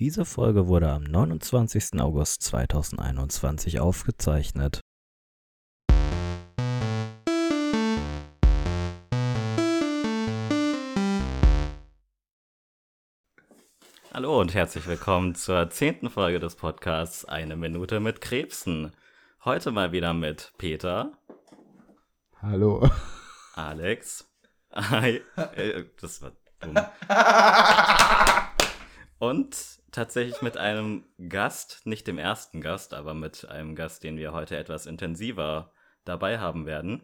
Diese Folge wurde am 29. August 2021 aufgezeichnet. Hallo und herzlich willkommen zur zehnten Folge des Podcasts Eine Minute mit Krebsen. Heute mal wieder mit Peter. Hallo. Alex. Hi. Äh, das war dumm. Und tatsächlich mit einem Gast, nicht dem ersten Gast, aber mit einem Gast, den wir heute etwas intensiver dabei haben werden.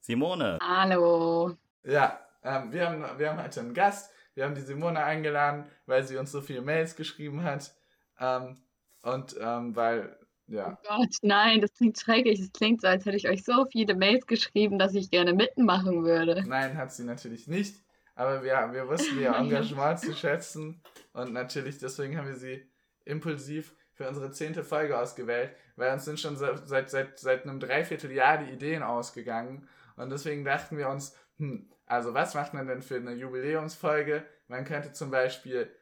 Simone. Hallo. Ja, ähm, wir, haben, wir haben heute einen Gast. Wir haben die Simone eingeladen, weil sie uns so viele Mails geschrieben hat. Ähm, und ähm, weil, ja. Oh Gott, nein, das klingt schrecklich. Es klingt so, als hätte ich euch so viele Mails geschrieben, dass ich gerne mitmachen würde. Nein, hat sie natürlich nicht. Aber wir, wir wussten ihr Engagement zu schätzen und natürlich deswegen haben wir sie impulsiv für unsere zehnte Folge ausgewählt, weil uns sind schon seit, seit, seit einem Dreivierteljahr die Ideen ausgegangen und deswegen dachten wir uns, hm, also was macht man denn für eine Jubiläumsfolge? Man könnte zum Beispiel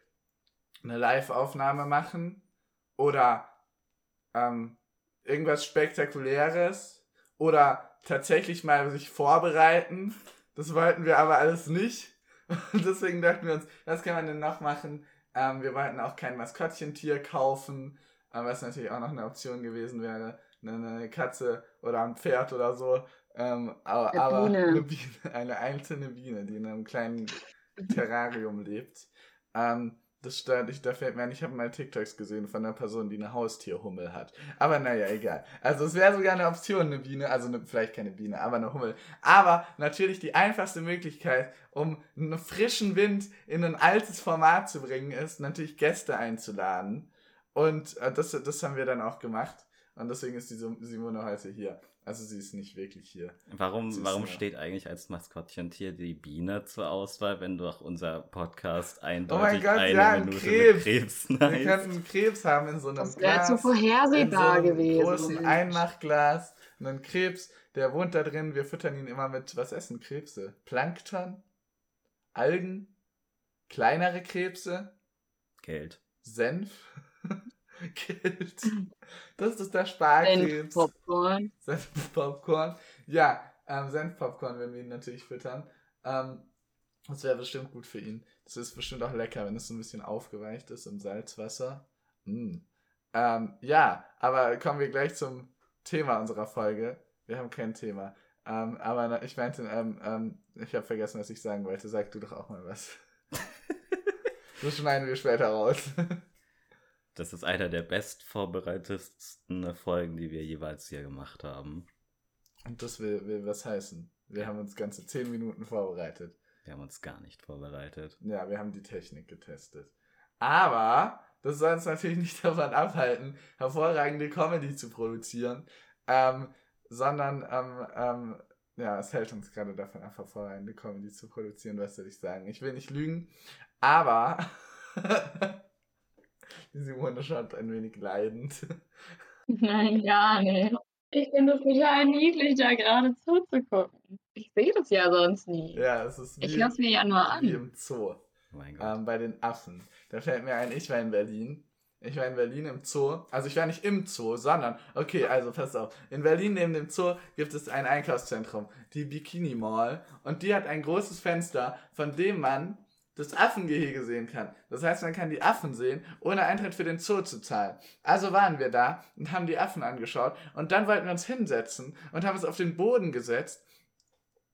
eine Live-Aufnahme machen oder ähm, irgendwas Spektakuläres oder tatsächlich mal sich vorbereiten. Das wollten wir aber alles nicht. Und deswegen dachten wir uns, was kann man denn noch machen? Ähm, wir wollten auch kein Maskottchentier kaufen, äh, was natürlich auch noch eine Option gewesen wäre. Eine, eine Katze oder ein Pferd oder so. Ähm, aber, eine, aber Biene. Eine, Biene, eine einzelne Biene, die in einem kleinen Terrarium lebt. Ähm, das stört, ich, da fällt mir ein, ich habe mal TikToks gesehen von einer Person, die eine Haustierhummel hat. Aber naja, egal. Also es wäre sogar eine Option, eine Biene, also eine, vielleicht keine Biene, aber eine Hummel. Aber natürlich die einfachste Möglichkeit, um einen frischen Wind in ein altes Format zu bringen, ist natürlich Gäste einzuladen. Und äh, das, das haben wir dann auch gemacht. Und deswegen ist die Simone heute hier. Also sie ist nicht wirklich hier. Warum, warum steht eigentlich als Maskottchentier die Biene zur Auswahl, wenn doch unser Podcast eindeutig oh mein Gott, eine ja, Minute Krebs. mit Krebs? Wir könnten Krebs haben in so einem das Glas. Das wäre zu vorhersehbar in so einem gewesen. großen Einmachglas. Und ein Krebs, der wohnt da drin. Wir füttern ihn immer mit, was essen Krebse? Plankton? Algen? Kleinere Krebse? Geld. Senf? Geld. Das ist der Sparkrebs. Senfpopcorn. Senfpopcorn. Ja, ähm, Senfpopcorn werden wir ihn natürlich füttern. Ähm, das wäre bestimmt gut für ihn. Das ist bestimmt auch lecker, wenn es so ein bisschen aufgeweicht ist im Salzwasser. Mm. Ähm, ja, aber kommen wir gleich zum Thema unserer Folge. Wir haben kein Thema. Ähm, aber ich meinte, ähm, ähm, ich habe vergessen, was ich sagen wollte. Sag du doch auch mal was. das schneiden wir später raus. Das ist einer der bestvorbereitetsten Folgen, die wir jeweils hier gemacht haben. Und das will, will was heißen. Wir haben uns ganze zehn Minuten vorbereitet. Wir haben uns gar nicht vorbereitet. Ja, wir haben die Technik getestet. Aber das soll uns natürlich nicht davon abhalten, hervorragende Comedy zu produzieren, ähm, sondern ähm, ähm, ja, es hält uns gerade davon ab, hervorragende Comedy zu produzieren, was soll ich sagen. Ich will nicht lügen, aber Die Simone schaut ein wenig leidend. Nein, gar nicht. Ich finde es total niedlich, da gerade zuzugucken. Ich sehe das ja sonst nie. Ja, es ist wie, Ich es mir ja nur an. Wie im Zoo. Oh mein Gott. Ähm, bei den Affen. Da fällt mir ein, ich war in Berlin. Ich war in Berlin im Zoo. Also ich war nicht im Zoo, sondern, okay, also pass auf. In Berlin neben dem Zoo gibt es ein Einkaufszentrum, die Bikini Mall. Und die hat ein großes Fenster, von dem man das Affengehege sehen kann. Das heißt, man kann die Affen sehen, ohne Eintritt für den Zoo zu zahlen. Also waren wir da und haben die Affen angeschaut und dann wollten wir uns hinsetzen und haben uns auf den Boden gesetzt.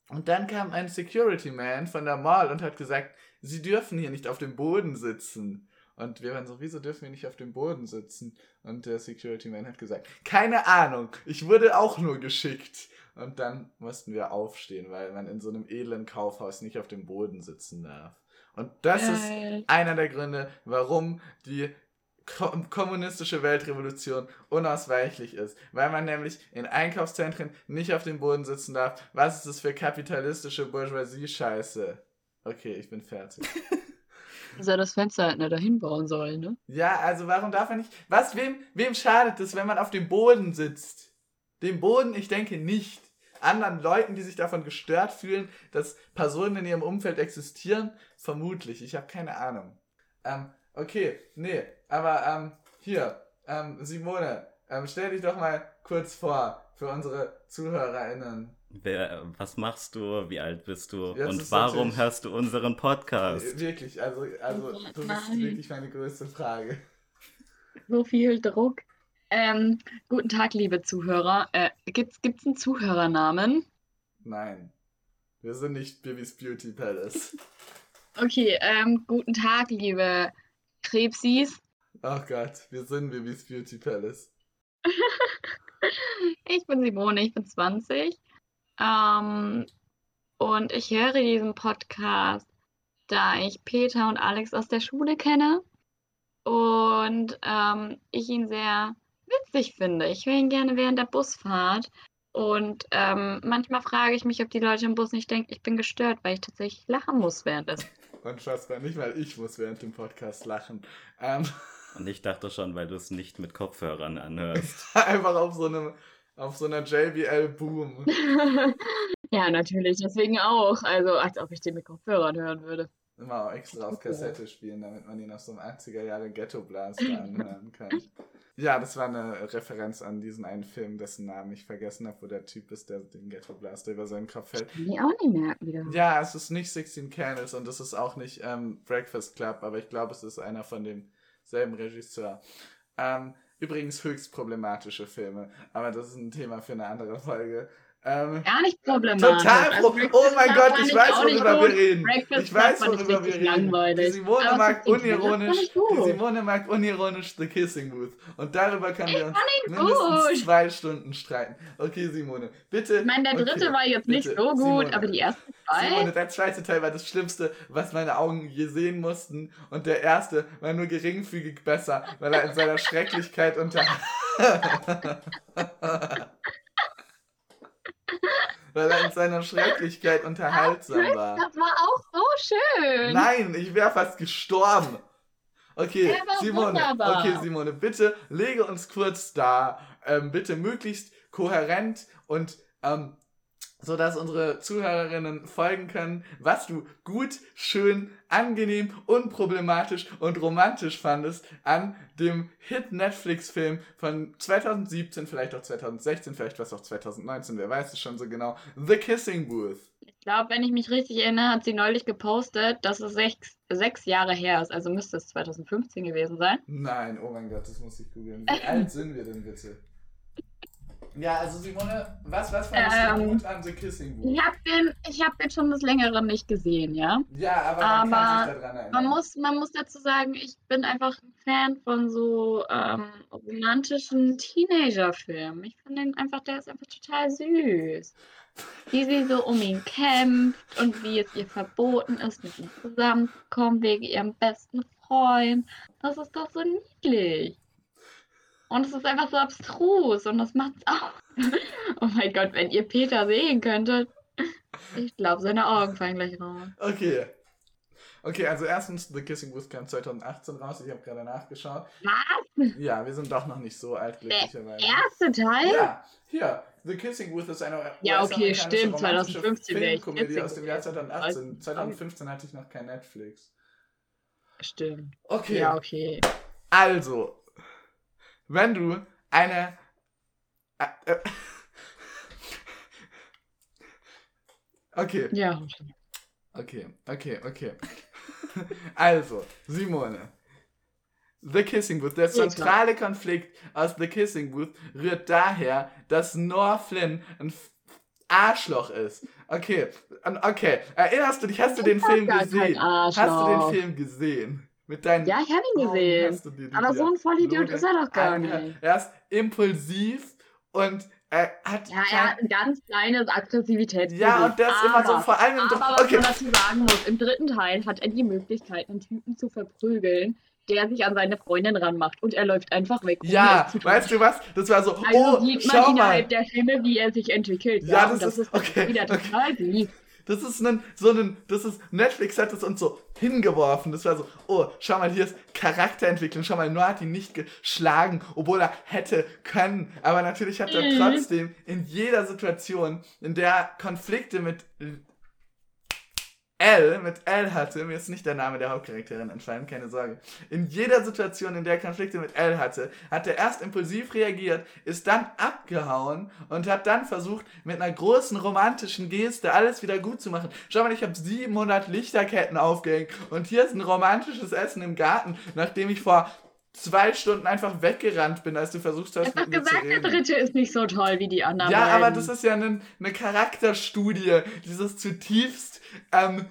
Und dann kam ein Security Man von der Mall und hat gesagt, Sie dürfen hier nicht auf dem Boden sitzen. Und wir waren so, wieso dürfen wir nicht auf dem Boden sitzen? Und der Security Man hat gesagt, keine Ahnung, ich wurde auch nur geschickt. Und dann mussten wir aufstehen, weil man in so einem edlen Kaufhaus nicht auf dem Boden sitzen darf. Und das Geil. ist einer der Gründe, warum die kommunistische Weltrevolution unausweichlich ist, weil man nämlich in Einkaufszentren nicht auf dem Boden sitzen darf. Was ist das für kapitalistische Bourgeoisie-Scheiße? Okay, ich bin fertig. Soll das Fenster halt nicht dahin bauen sollen, ne? Ja, also warum darf man nicht. Was, wem, wem schadet es, wenn man auf dem Boden sitzt? Dem Boden, ich denke nicht anderen Leuten, die sich davon gestört fühlen, dass Personen in ihrem Umfeld existieren? Vermutlich. Ich habe keine Ahnung. Ähm, okay, nee. Aber ähm, hier, ähm, Simone, ähm, stell dich doch mal kurz vor für unsere ZuhörerInnen. Wer, was machst du? Wie alt bist du? Ja, das und warum hörst du unseren Podcast? Äh, Wirklich, also, also du bist wirklich meine größte Frage. So viel Druck. Ähm, guten Tag, liebe Zuhörer. Äh, gibt's, gibt's einen Zuhörernamen? Nein. Wir sind nicht Bibis Beauty Palace. Okay, ähm, guten Tag, liebe Krebsis. Ach Gott, wir sind Bibis Beauty Palace. Ich bin Simone, ich bin 20. Ähm, und ich höre diesen Podcast, da ich Peter und Alex aus der Schule kenne und ähm, ich ihn sehr witzig finde. Ich höre ihn gerne während der Busfahrt. Und ähm, manchmal frage ich mich, ob die Leute im Bus nicht denken, ich bin gestört, weil ich tatsächlich lachen muss während des. Unfassbar, nicht mal ich muss während dem Podcast lachen. Ähm, Und ich dachte schon, weil du es nicht mit Kopfhörern anhörst. einfach auf so einem, auf so einer JBL Boom. Ja, natürlich, deswegen auch. Also, als ob ich den mit Kopfhörern hören würde. Immer auch extra auf Kassette spielen, damit man ihn auf so einem 80er Jahre Ghetto Blaster anhören kann. Ja, das war eine Referenz an diesen einen Film, dessen Namen ich vergessen habe, wo der Typ ist, der den Ghetto Blaster über seinen Kopf hält. Ich auch nicht merken wieder. Ja, es ist nicht 16 Candles und es ist auch nicht ähm, Breakfast Club, aber ich glaube, es ist einer von demselben Regisseur. Ähm, übrigens höchst problematische Filme, aber das ist ein Thema für eine andere Folge. Ähm, Gar nicht problematisch. total Also pro Breakfast Oh mein Gott, ich weiß, nicht worüber wir reden. Breakfast Ich weiß, ich worüber wir reden. Die Simone Aber mag 16 Candles unironisch, ich die. Simone mag unironisch The Kissing Booth. Und darüber können wir uns mindestens gut. zwei Stunden streiten. Okay, Simone, bitte. Ich meine, der dritte okay, war jetzt nicht bitte, so gut, Simone. aber die ersten zwei. Simone, der zweite Teil war das Schlimmste, was meine Augen je sehen mussten. Und der erste war nur geringfügig besser, weil er in seiner Schrecklichkeit unter. weil er in seiner Schrecklichkeit unterhaltsam war. Das war auch so schön. Nein, ich wäre fast gestorben. Okay, Simone, wunderbar. okay, Simone, bitte lege uns kurz da, ähm, bitte möglichst kohärent und ähm, so dass unsere Zuhörerinnen folgen können, was du gut, schön, angenehm, unproblematisch und romantisch fandest an dem Hit Netflix-Film von 2017, vielleicht auch 2016, vielleicht was auch 2019, wer weiß es schon so genau, The Kissing Booth. Ich glaube, wenn ich mich richtig erinnere, hat sie neulich gepostet, dass es sechs, sechs Jahre her ist. Also müsste es 2015 gewesen sein. Nein, oh mein Gott, das muss ich googeln. Wie alt sind wir denn bitte? Ja, also Simone, was, was fandest du Ähm, gut an The Kissing Booth? Ich habe den, ich hab den schon des Längeren nicht gesehen, ja. Ja, aber man kann sich daran erinnern. Man muss, man muss dazu sagen, ich bin einfach ein Fan von so ähm, romantischen Teenager-Filmen. Ich finde den einfach, der ist einfach total süß. Wie sie so um ihn kämpft und wie es ihr verboten ist, mit ihm zusammenzukommen wegen ihrem besten Freund. Das ist doch so niedlich. Und es ist einfach so abstrus und das macht's auch. Oh mein Gott, wenn ihr Peter sehen könntet. Ich glaube, seine Augen fallen gleich raus. Okay. Okay, also erstens, The Kissing Booth kam 2018 raus. Ich habe gerade nachgeschaut. Was? Ja, wir sind doch noch nicht so alt, glücklicherweise. Erste Teil? Ja, hier. The Kissing Booth ist eine Ja, okay, stimmt, romantische 2015 wäre ich Filmkomödie aus dem Jahr gewesen. 2018. 2015 hatte ich noch kein Netflix. Stimmt. Okay. Ja, okay. Also, wenn du eine. Äh, äh, okay, Ja. okay, okay, okay. Also, Simone. The Kissing Booth. Der zentrale Konflikt aus The Kissing Booth rührt daher, dass Noah Flynn ein Arschloch ist. Okay, okay. Erinnerst du dich, hast du den Ich hab Film gesehen? Hast du den Film gesehen? Mit deinen Ja, ich habe ihn gesehen. dir die Aber so ein Vollidiot ist er doch gar nicht. Er ist impulsiv und er hat. Ja, er hat ein ganz kleines Aggressivitätsproblem. ja, und der ist immer so Aber- vor allem im Aber was Okay, man dazu sagen muss, im dritten Teil hat er die Möglichkeit, einen Typen zu verprügeln, der sich an seine Freundin ranmacht. Und er läuft einfach weg. ja, weißt du was? Das war so, Also oh, sieht man schau mal. innerhalb der Filme, wie er sich entwickelt. Ja, das und das ist- das okay, wieder okay. total lieb. Das ist ein, so ein, das ist, Netflix hat es uns so hingeworfen. Das war so, oh, schau mal, hier ist Charakterentwicklung. Schau mal, Noah hat ihn nicht geschlagen, obwohl er hätte können. Aber natürlich hat er Mhm. trotzdem in jeder Situation, in der Konflikte mit Elle mit Elle hatte, mir ist nicht der Name der Hauptcharakterin entfallen, keine Sorge. In jeder Situation, in der er Konflikte mit Elle hatte, hat er erst impulsiv reagiert, ist dann abgehauen und hat dann versucht, mit einer großen romantischen Geste alles wieder gut zu machen. Schau mal, ich habe 700 Lichterketten aufgehängt und hier ist ein romantisches Essen im Garten, nachdem ich vor zwei Stunden einfach weggerannt bin, als du versucht hast, Einfach mit mir gesagt, zu der dritte ist nicht so toll wie die anderen. Ja, beiden. aber das ist ja eine, eine Charakterstudie dieses zutiefst ähm,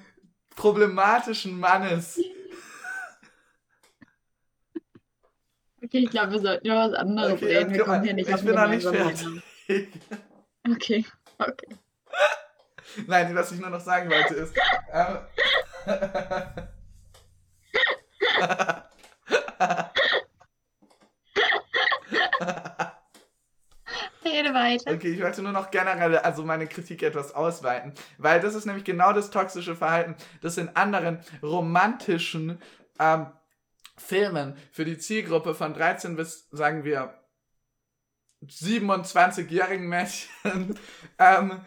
problematischen Mannes. Okay, ich glaube, wir sollten über was anderes Okay, reden. Wir kommen hier nicht ich auf bin noch nicht fertig. Okay, okay. Nein, was ich nur noch sagen wollte ist. Ähm, Rede weiter. okay, ich wollte nur noch generell, also meine Kritik etwas ausweiten, weil das ist nämlich genau das toxische Verhalten, das in anderen romantischen ähm, Filmen für die Zielgruppe von 13 bis, sagen wir, 27-jährigen Mädchen ähm,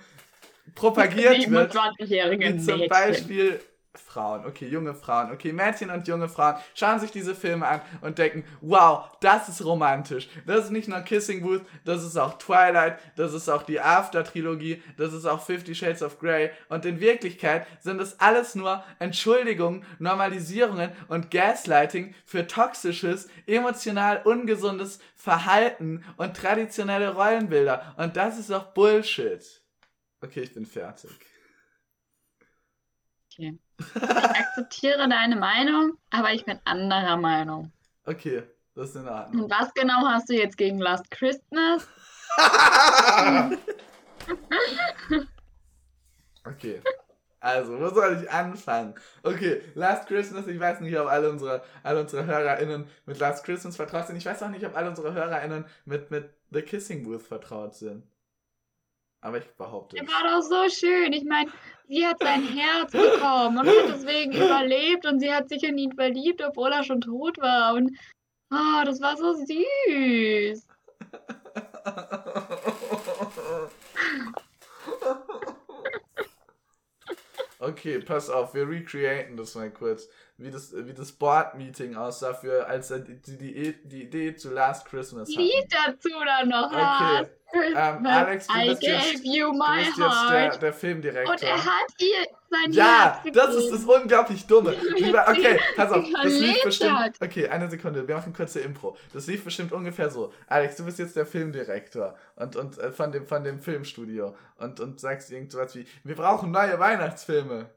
propagiert wird. 27-jährige Wie zum Mädchen. Beispiel Frauen, okay, junge Frauen, okay, Mädchen und junge Frauen schauen sich diese Filme an und denken, wow, das ist romantisch. Das ist nicht nur Kissing Booth, das ist auch Twilight, das ist auch die After-Trilogie, das ist auch Fifty Shades of Grey. Und in Wirklichkeit sind es alles nur Entschuldigungen, Normalisierungen und Gaslighting für toxisches, emotional ungesundes Verhalten und traditionelle Rollenbilder. Und das ist auch Bullshit. Okay, ich bin fertig. Okay. Ich akzeptiere deine Meinung, aber ich bin anderer Meinung. Okay, das ist in Ordnung. Und was genau hast du jetzt gegen Last Christmas? okay. Also, wo soll ich anfangen? Okay, Last Christmas, ich weiß nicht, ob alle unsere, alle unsere HörerInnen mit Last Christmas vertraut sind. Ich weiß auch nicht, ob alle unsere HörerInnen mit, mit The Kissing Booth vertraut sind. Aber ich behaupte es. war doch so schön. Ich meine, sie hat sein Herz bekommen und hat deswegen überlebt und sie hat sich in ihn verliebt, obwohl er schon tot war. Und oh, das war so süß. Okay, pass auf, wir recreaten das mal kurz. Wie das, wie das Board-Meeting aussah, für, als er die, die, die, Idee zu Last Christmas hatte. Lied dazu dann noch. Okay. Last Christmas, Ähm, Alex, du I bist gave jetzt, you du my bist jetzt der, heart. der Filmdirektor. Und er hat ihr sein Ja, Herz das ist das unglaublich Dumme. Lieber, okay, pass auf, das lief bestimmt. Okay, eine Sekunde, wir machen kurze Impro. Das lief bestimmt ungefähr so. Alex, du bist jetzt der Filmdirektor und, und äh, von, dem, von dem Filmstudio und, und sagst irgendwas wie: Wir brauchen neue Weihnachtsfilme.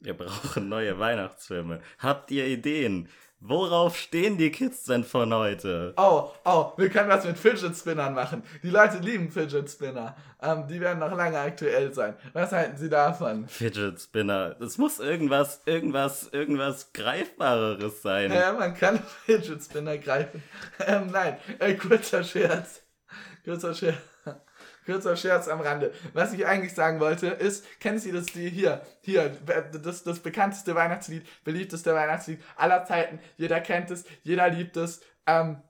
Wir brauchen neue Weihnachtsfilme. Habt ihr Ideen? Worauf stehen die Kids denn von heute? Oh, oh, wir können was mit Fidget Spinnern machen. Die Leute lieben Fidget Spinner. Ähm, die werden noch lange aktuell sein. Was halten Sie davon? Fidget Spinner. Es muss irgendwas, irgendwas, irgendwas Greifbareres sein. Ja, man kann Fidget Spinner greifen. Ähm, nein, äh, kurzer Scherz. Kurzer Scherz. Kurzer Scherz am Rande. Was ich eigentlich sagen wollte, ist, kennen Sie das die hier, hier, das, das bekannteste Weihnachtslied, beliebteste Weihnachtslied aller Zeiten. Jeder kennt es, jeder liebt es. Ähm,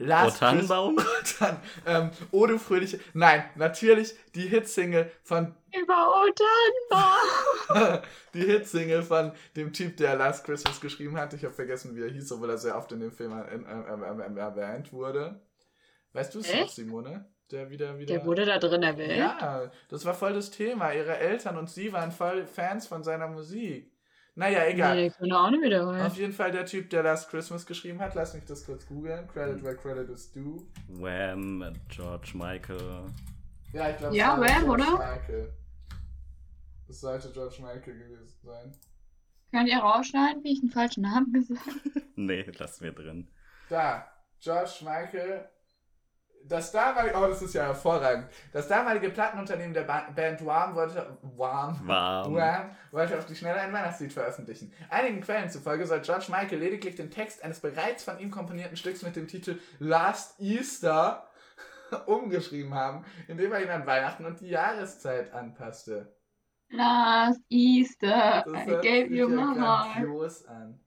O Last Tannenbaum? Christmas- Dann, ähm, Oh du fröhliche, nein, natürlich die Hitsingle von Über Otannenbaum. die Hitsingle von dem Typ, der Last Christmas geschrieben hat. Ich habe vergessen, wie er hieß, obwohl er sehr oft in dem Film äh, äh, äh, erwähnt wurde. Weißt du es noch? Simone? Der wieder, wieder. Der wurde da drin erwähnt. ja, das war voll das Thema. Ihre Eltern und sie waren voll Fans von seiner Musik. Naja, egal. Nee, kann er auch nicht wiederholen. Auf jeden Fall der Typ, der Last Christmas geschrieben hat. Lass mich das kurz googeln. Credit where credit is due. Wham, George Michael. Ja, ich glaube, Ja, es war Wham, George oder? Michael. Es sollte George Michael gewesen sein. Könnt ihr rausschneiden, wie ich einen falschen Namen gesagt habe? Nee, lass mir drin. Da, George Michael. Das damalige, oh, das ist ja hervorragend. Das damalige Plattenunternehmen der ba Band Wham wollte, Wham, Warm. Wham wollte auf die Schnelle ein Weihnachtslied veröffentlichen. Einigen Quellen zufolge soll George Michael lediglich den Text eines bereits von ihm komponierten Stücks mit dem Titel Last Easter umgeschrieben haben, indem er ihn an Weihnachten und die Jahreszeit anpasste. Last Easter, Das I gave you my heart. an.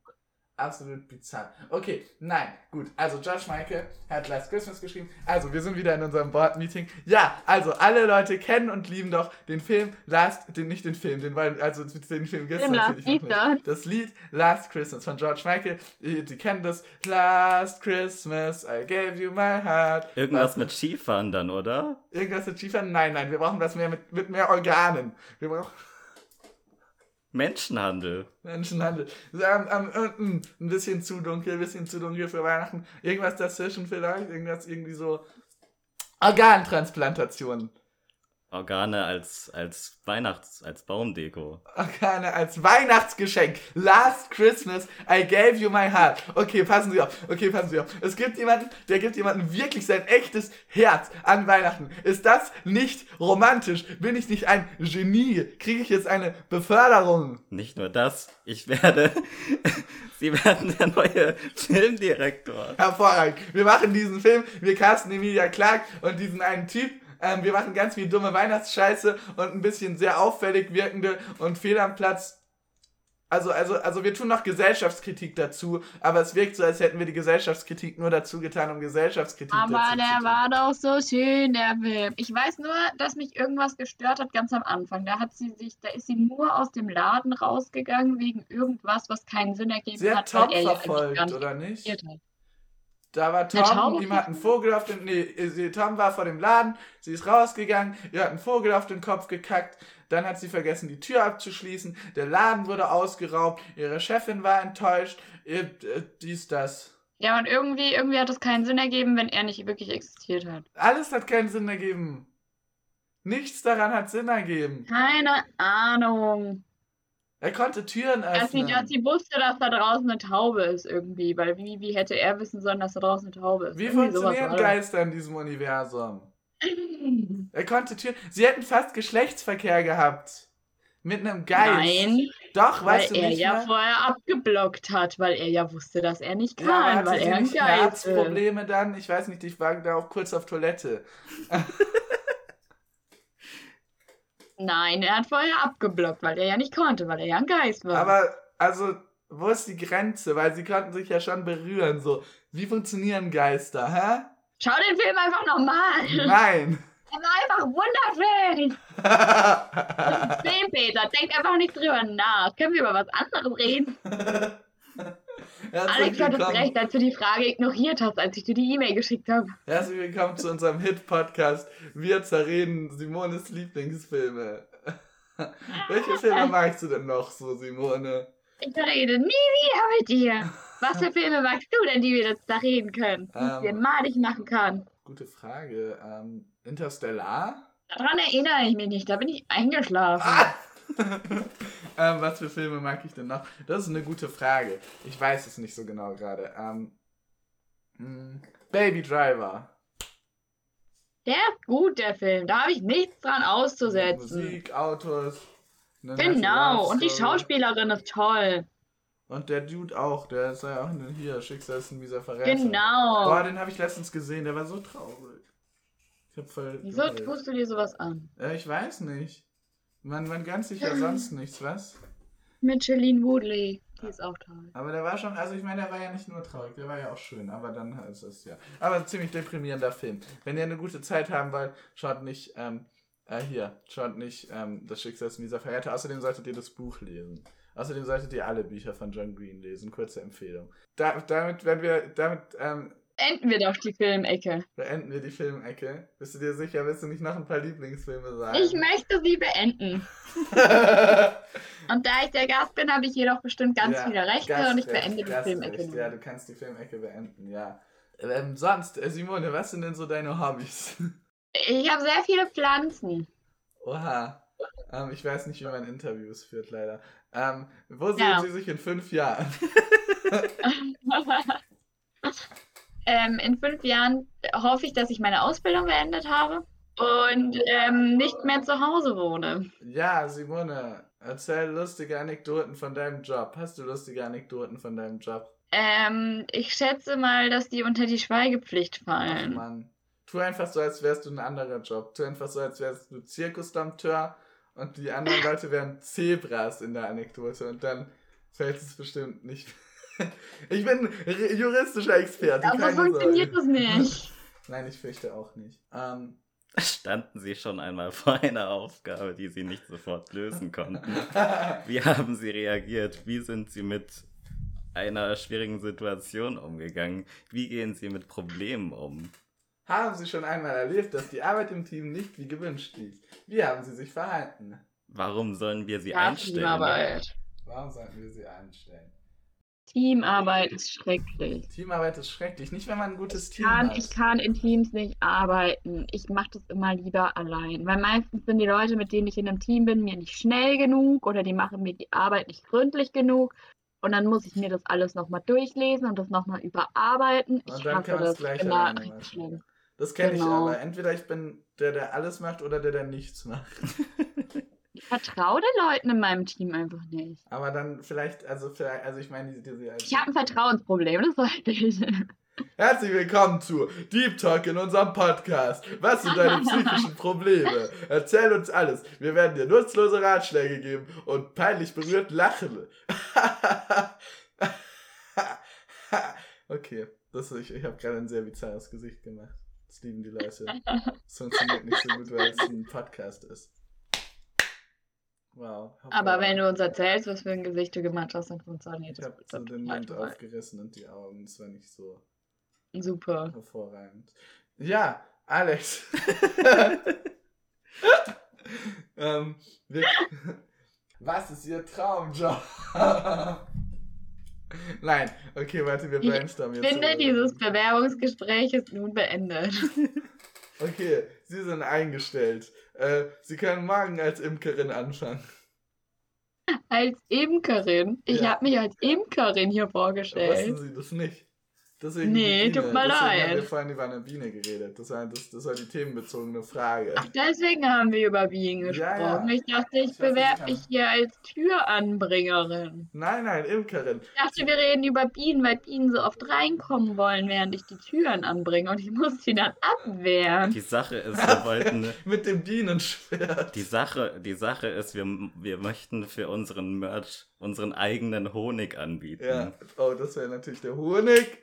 Absolut bizarr. Okay, nein, gut. Also Josh Michael hat Last Christmas geschrieben. Also, wir sind wieder in unserem Board-Meeting. Ja, also alle Leute kennen und lieben doch den Film Last, den, nicht den Film, den, weil, also den Film gibt es Den natürlich Last noch nicht. Das Lied Last Christmas von George Michael. Die, die kennen das. Last Christmas, I gave you my heart. Irgendwas Last- mit Skifahren dann, oder? Irgendwas mit Skifahren? Nein, nein, wir brauchen was mehr mit, mit mehr Organen. Wir brauchen Menschenhandel. Menschenhandel. Äh, mm, ein bisschen zu dunkel, ein bisschen zu dunkel für Weihnachten. Irgendwas dazwischen vielleicht, irgendwas irgendwie so. Organtransplantation. Organe als, als Weihnachts-, als Baumdeko. Organe als Weihnachtsgeschenk. Last Christmas, I gave you my heart. Okay, passen Sie auf. Okay, passen Sie auf. Es gibt jemanden, der gibt jemandem wirklich sein echtes Herz an Weihnachten. Ist das nicht romantisch? Bin ich nicht ein Genie? Kriege ich jetzt eine Beförderung? Nicht nur das, ich werde. Sie werden der neue Filmdirektor. Hervorragend. Wir machen diesen Film, wir casten Emilia Clark und diesen einen Typ. Ähm, wir machen ganz viel dumme Weihnachtsscheiße und ein bisschen sehr auffällig wirkende und fehl am Platz. Also, also, also wir tun noch Gesellschaftskritik dazu, aber es wirkt so, als hätten wir die Gesellschaftskritik nur dazu getan, um Gesellschaftskritik Aber dazu der zu war doch so schön, der Film. Ich weiß nur, dass mich irgendwas gestört hat ganz am Anfang. Da hat sie sich, da ist sie nur aus dem Laden rausgegangen wegen irgendwas, was keinen Sinn ergeben Sie hat er ja eigentlich verfolgt, nicht oder nicht? hat. Da war Tom, Taube ihm hat ein Vogel auf den, nee, Tom war vor dem Laden, sie ist rausgegangen, ihr hat einen Vogel auf den Kopf gekackt, dann hat sie vergessen, die Tür abzuschließen, der Laden wurde ausgeraubt, ihre Chefin war enttäuscht, ihr, äh, dies, das. Ja, und irgendwie, irgendwie hat es keinen Sinn ergeben, wenn er nicht wirklich existiert hat. Alles hat keinen Sinn ergeben. Nichts daran hat Sinn ergeben. Keine Ahnung. Er konnte Türen öffnen. sie wusste, dass da draußen eine Taube ist irgendwie. Weil wie, wie hätte er wissen sollen, dass da draußen eine Taube ist? Wie Irgendwie funktionieren. Geister in diesem Universum? Er konnte Türen. Sie hätten fast Geschlechtsverkehr gehabt. Mit einem Geist. Nein, Doch, weil weißt du er nicht ja mehr? vorher abgeblockt hat, weil er ja wusste, dass er nicht Ja, kann, hatte weil er ein Geist ist. Herzprobleme dann? Ich weiß nicht, ich war da auch kurz auf Toilette. Nein, er hat vorher abgeblockt, weil er ja nicht konnte, weil er ja ein Geist war. Aber, also, wo ist die Grenze? Weil sie konnten sich ja schon berühren, so. Wie funktionieren Geister, hä? Schau den Film einfach nochmal. Nein. Er war einfach wunderschön. Film, Peter, denk einfach nicht drüber nach. Können wir über was anderes reden? Alex hat es willkommen. recht, als du die Frage ignoriert hast, als ich dir die E-Mail geschickt habe. Herzlich willkommen zu unserem Hit-Podcast. Wir zerreden Simones Lieblingsfilme. Welche Filme magst du denn noch so, Simone? Ich rede nie wieder mit dir. Was für Filme magst du denn, die wir jetzt da reden können? Die ich dir Ähm. malig machen kann. Gute Frage. Ähm, Interstellar? Daran erinnere ich mich nicht, da bin ich eingeschlafen. Ah! ähm, was für Filme mag ich denn noch? Das ist eine gute Frage. Ich weiß es nicht so genau gerade. Ähm, mh, Baby Driver. Der ist gut, der Film. Da habe ich nichts dran auszusetzen. Musik, Autos. Genau, und die. Schauspielerin ist toll. Und der Dude auch. Der ist ja auch nur hier. Schicksal ist ein mieser Verräter. Genau. Boah, den habe ich letztens gesehen. Der war so traurig. Ich hab voll. Wieso tust du dir sowas an? Äh, ich weiß nicht. Man, man ganz sicher sonst nichts, was? Mit Shailene Woodley. Die ist auch toll. Aber der war schon, also ich meine, der war ja nicht nur traurig, der war ja auch schön, aber dann ist es ja. Aber ein ziemlich deprimierender Film. Wenn ihr eine gute Zeit haben wollt, schaut nicht, ähm, äh, hier, schaut nicht ähm, das Schicksal ist mieser Verräter. Außerdem solltet ihr das Buch lesen. Außerdem solltet ihr alle Bücher von John Green lesen. Kurze Empfehlung. Da, damit, wenn wir, damit, ähm, Enden wir doch die Filmecke. beenden wir die Filmecke. Bist du dir sicher, willst du nicht noch ein paar Lieblingsfilme sagen? Ich möchte sie beenden. Und da ich der Gast bin, habe ich jedoch bestimmt ganz Ja, viele Rechte Gastrecht, und ich beende die. Filmecke. Ja, du kannst die Filmecke beenden, ja. Ähm, sonst, äh, Simone, was sind denn so deine Hobbys? Ich habe sehr viele Pflanzen. Oha. Ähm, ich weiß nicht, wie man Interviews führt, leider. Ähm, wo sehen Ja. Sie sich in fünf Jahren? ähm, in fünf Jahren hoffe ich, dass ich meine Ausbildung beendet habe und ähm, nicht mehr zu Hause wohne. Ja, Simone, erzähl lustige Anekdoten von deinem Job. Hast du lustige Anekdoten von deinem Job? Ähm, ich schätze mal, dass die unter die Schweigepflicht Ach fallen. Mann. Tu einfach so, als wärst du ein anderer Job. Tu einfach so, als wärst du Zirkusdompteur und die anderen Leute wären Zebras in der Anekdote und dann fällt es bestimmt nicht. Ich bin juristischer Experte. Aber keine funktioniert Sorge. das nicht. Nein, ich fürchte auch nicht. Ähm, Standen Sie schon einmal vor einer Aufgabe, die Sie nicht sofort lösen konnten? Wie haben Sie reagiert? Wie sind Sie mit einer schwierigen Situation umgegangen? Wie gehen Sie mit Problemen um? haben Sie schon einmal erlebt, dass die Arbeit im Team nicht wie gewünscht lief? Wie haben Sie sich verhalten? Warum sollen wir Sie einstellen? Warum sollten wir sie einstellen? Teamarbeit ist schrecklich. Teamarbeit ist schrecklich, nicht wenn man ein gutes Ich Team kann, hat. ich kann in Teams nicht arbeiten. Ich mache das immer lieber allein. Weil meistens sind die Leute, mit denen ich in einem Team bin, mir nicht schnell genug oder die machen mir die Arbeit nicht gründlich genug. Und dann muss ich mir das alles nochmal durchlesen und das nochmal überarbeiten. Und Ich dann kann man es das. gleich Ich schlimm. Das kenne ich Genau. aber. Entweder ich bin der, der alles macht oder der, der nichts macht. Ich vertraue den Leuten in meinem Team einfach nicht. Aber dann vielleicht, also vielleicht, also ich meine, diese, diese Ich habe ein Vertrauensproblem, das sollte ich. Herzlich willkommen zu Deep Talk in unserem Podcast. Was sind deine psychischen Probleme? Erzähl uns alles. Wir werden dir nutzlose Ratschläge geben und peinlich berührt lachen. okay, das, ich, ich habe gerade ein sehr bizarres Gesicht gemacht. Das lieben die Leute. Das funktioniert nicht so gut, weil es ein Podcast ist. Wow. Aber wenn du uns erzählst, was für ein Gesicht du gemacht hast, dann funktioniert Ich das. habe so den Mund toll. aufgerissen und die Augen. Das war nicht so Super. hervorragend. Ja, Alex. ähm, wir, was ist Ihr Traumjob? Nein, okay, warte, wir Ich brainstormen Ich jetzt. finde, so. dieses Bewerbungsgespräch ist nun beendet. Okay, Sie sind eingestellt. Äh, Sie können morgen als Imkerin anfangen. Als Imkerin. Ich Ja. habe mich als Imkerin hier vorgestellt. Sie das nicht? Deswegen Nee, Biene. tut mir Deswegen haben wir leid. vorhin über eine Biene geredet. Das war, das, das war die themenbezogene Frage. Ach, deswegen haben wir über Bienen Ja, gesprochen. ja. Ich dachte, ich Ich bewerbe ja. mich hier als Türanbringerin. Nein, nein, Imkerin. Ich dachte, wir reden über Bienen, weil Bienen so oft reinkommen wollen, während ich die Türen anbringe und ich muss sie dann abwehren. Die Sache ist, wir wollten. Mit dem Bienenschwert. Die Sache, die Sache ist, wir, wir möchten für unseren Merch unseren eigenen Honig anbieten. Ja, oh, das wäre natürlich der Honig.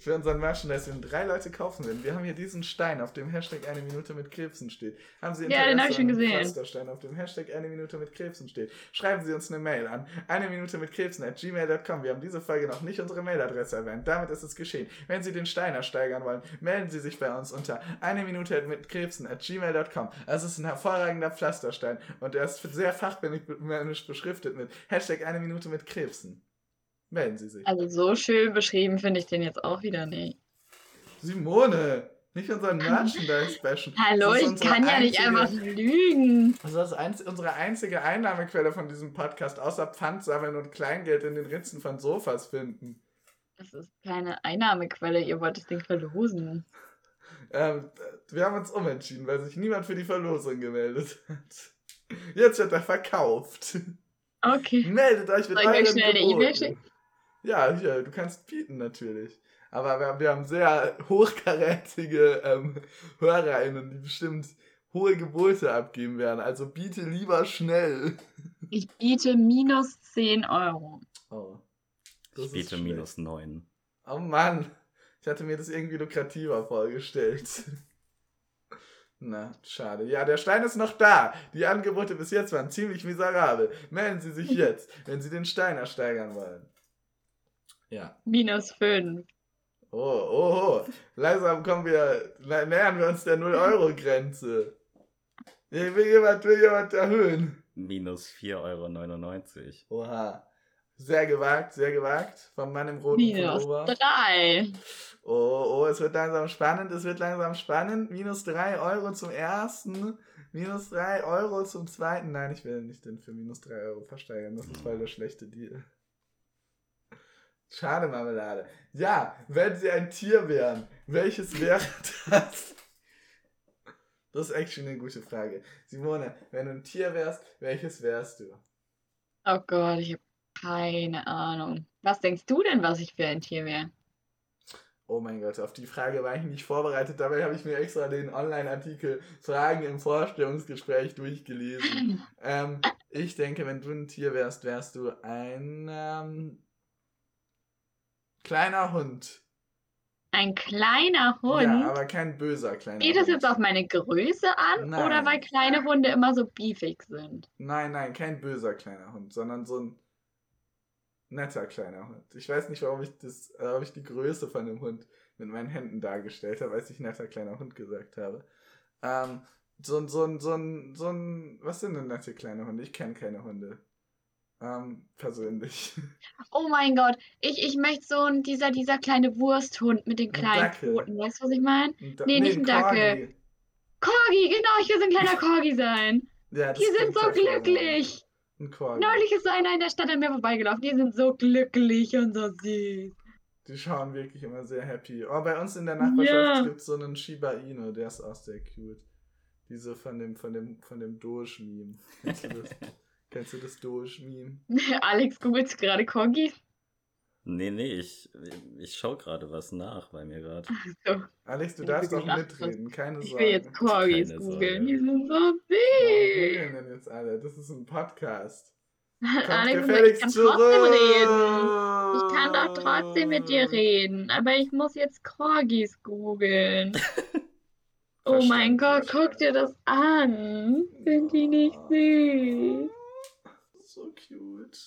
Für unseren Merchandise, den drei Leute kaufen würden. Wir haben hier diesen Stein, auf dem Hashtag eine Minute mit Krebsen steht. Haben Sie Ja, den hab ich schon gesehen. Pflasterstein, auf dem Hashtag eine Minute mit Krebsen steht. Schreiben Sie uns eine Mail an eine Minute mit Krebsen at gmail.com. Wir haben diese Folge noch nicht unsere Mailadresse erwähnt. Damit ist es geschehen. Wenn Sie den Stein ersteigern wollen, melden Sie sich bei uns unter eine Minute mit Krebsen at gmail.com. Es ist ein hervorragender Pflasterstein und er ist sehr fachmännisch beschriftet mit Hashtag eine Minute mit Krebsen. Melden Sie sich. Also so schön beschrieben finde ich den jetzt auch wieder nicht. Simone, nicht unseren Merchandise bashen. Hallo, ich kann ja nicht einfach lügen. Das ist einz unsere einzige Einnahmequelle von diesem Podcast, außer Pfand sammeln und Kleingeld in den Ritzen von Sofas finden. Das ist keine Einnahmequelle, ihr wollt das Ding verlosen. Ähm, wir haben uns umentschieden, weil sich niemand für die Verlosung gemeldet hat. Jetzt wird er verkauft. Okay. Meldet euch mit Soll ich euch schnell eine. E-Mail schicken? Ja, hier, du kannst bieten natürlich. Aber wir, wir haben sehr hochkarätige ähm, HörerInnen, die bestimmt hohe Gebote abgeben werden. Also biete lieber schnell. Ich biete minus 10 Euro. Oh. Ich biete schlecht. minus 9. Oh Mann. Ich hatte mir das irgendwie lukrativer vorgestellt. Na, schade. Ja, der Stein ist noch da. Die Angebote bis jetzt waren ziemlich miserabel. Melden Sie sich jetzt, wenn Sie den Stein ersteigern wollen. Ja. Minus 5. Oh, oh, oh. Langsam kommen wir, nä- nähern wir uns der 0-Euro-Grenze. Will will jemand, will jemand erhöhen? Minus 4,99 Euro. Oha. Sehr gewagt, sehr gewagt. Vom Mann im roten Minus Pullover. 3. Oh, oh, es wird langsam spannend, es wird langsam spannend. Minus 3 Euro zum ersten, minus 3 Euro zum zweiten. Nein, ich will nicht den für minus 3 Euro versteigern. Das ist voll der schlechte Deal. Schade, Marmelade. Ja, wenn sie ein Tier wären, welches wäre das? Das ist actually eine gute Frage. Simone, wenn du ein Tier wärst, welches wärst du? Oh Gott, ich habe keine Ahnung. Was denkst du denn, was ich für ein Tier wäre? Oh mein Gott, auf die Frage war ich nicht vorbereitet. Dabei habe ich mir extra den Online-Artikel Fragen im Vorstellungsgespräch durchgelesen. ähm, ich denke, wenn du ein Tier wärst, wärst du ein. Ähm, Kleiner Hund. Ein kleiner Hund. Ja, aber kein böser kleiner Geht das Hund. jetzt auf meine Größe an oder Nein. weil kleine Hunde immer so beefig sind? Nein, nein, kein böser kleiner Hund, sondern so ein netter kleiner Hund. Ich weiß nicht, warum ich das, warum ich die Größe von dem Hund mit meinen Händen dargestellt habe, als ich netter kleiner Hund gesagt habe. Ähm, so ein, so ein, so ein, so ein, was sind denn nette kleine Hunde? Ich kenne keine Hunde. Ähm, persönlich. Oh mein Gott, ich, ich möchte so ein, dieser, dieser kleine Wursthund mit den Ein kleinen. Pfoten. Weißt du, was ich meine? Nee, nicht ein Dackel. Corgi. Genau, ich will so ein kleiner Corgi sein. Ja, das Die sind so hervorragend. glücklich. Ein Corgi. Neulich ist so einer in der Stadt an mir vorbeigelaufen. Die sind so glücklich und so süß. Die schauen wirklich immer sehr happy. Oh, bei uns in der Nachbarschaft Ja. gibt es so einen Shiba Inu, der ist auch sehr cute. Diese von dem, von dem, von dem Doge-Meme. Kennst du das? Doge-Meme? Alex, googelst du gerade Corgi? Nee, nee, ich, ich schaue gerade was nach bei mir gerade. So, Alex, du Ich darfst auch mitreden, keine ich Sorge. will jetzt Corgis googeln. Die sind so Warum süß. googeln denn jetzt alle? Das ist ein Podcast. Alex, ich kann zurück. trotzdem reden. Ich kann doch trotzdem mit dir reden, aber ich muss jetzt Corgis googeln. Oh mein Gott, guck dir das an. Sind die nicht süß? So cute.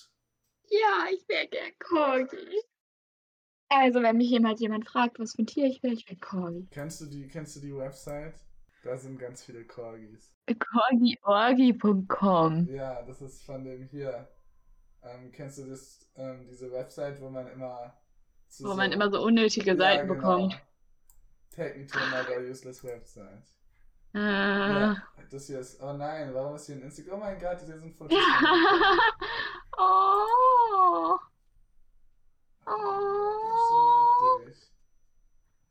Ja, ich wäre gern Corgi. Also, wenn mich jemals jemand fragt, was für ein Tier ich wäre, ich wäre Corgi. Kennst du die, kennst du die Website? Da sind ganz viele Corgis. Corgiorgi.com. Ja, das ist von dem hier. Ähm, kennst du das, ähm, diese Website, wo man immer Wo man immer so unnötige Seiten genau. bekommt. Take me to another useless website. Äh, Ja, das hier ist. Oh nein, warum ist hier ein Instagram? Oh mein Gott, hier sind. Ja. oh. Oh.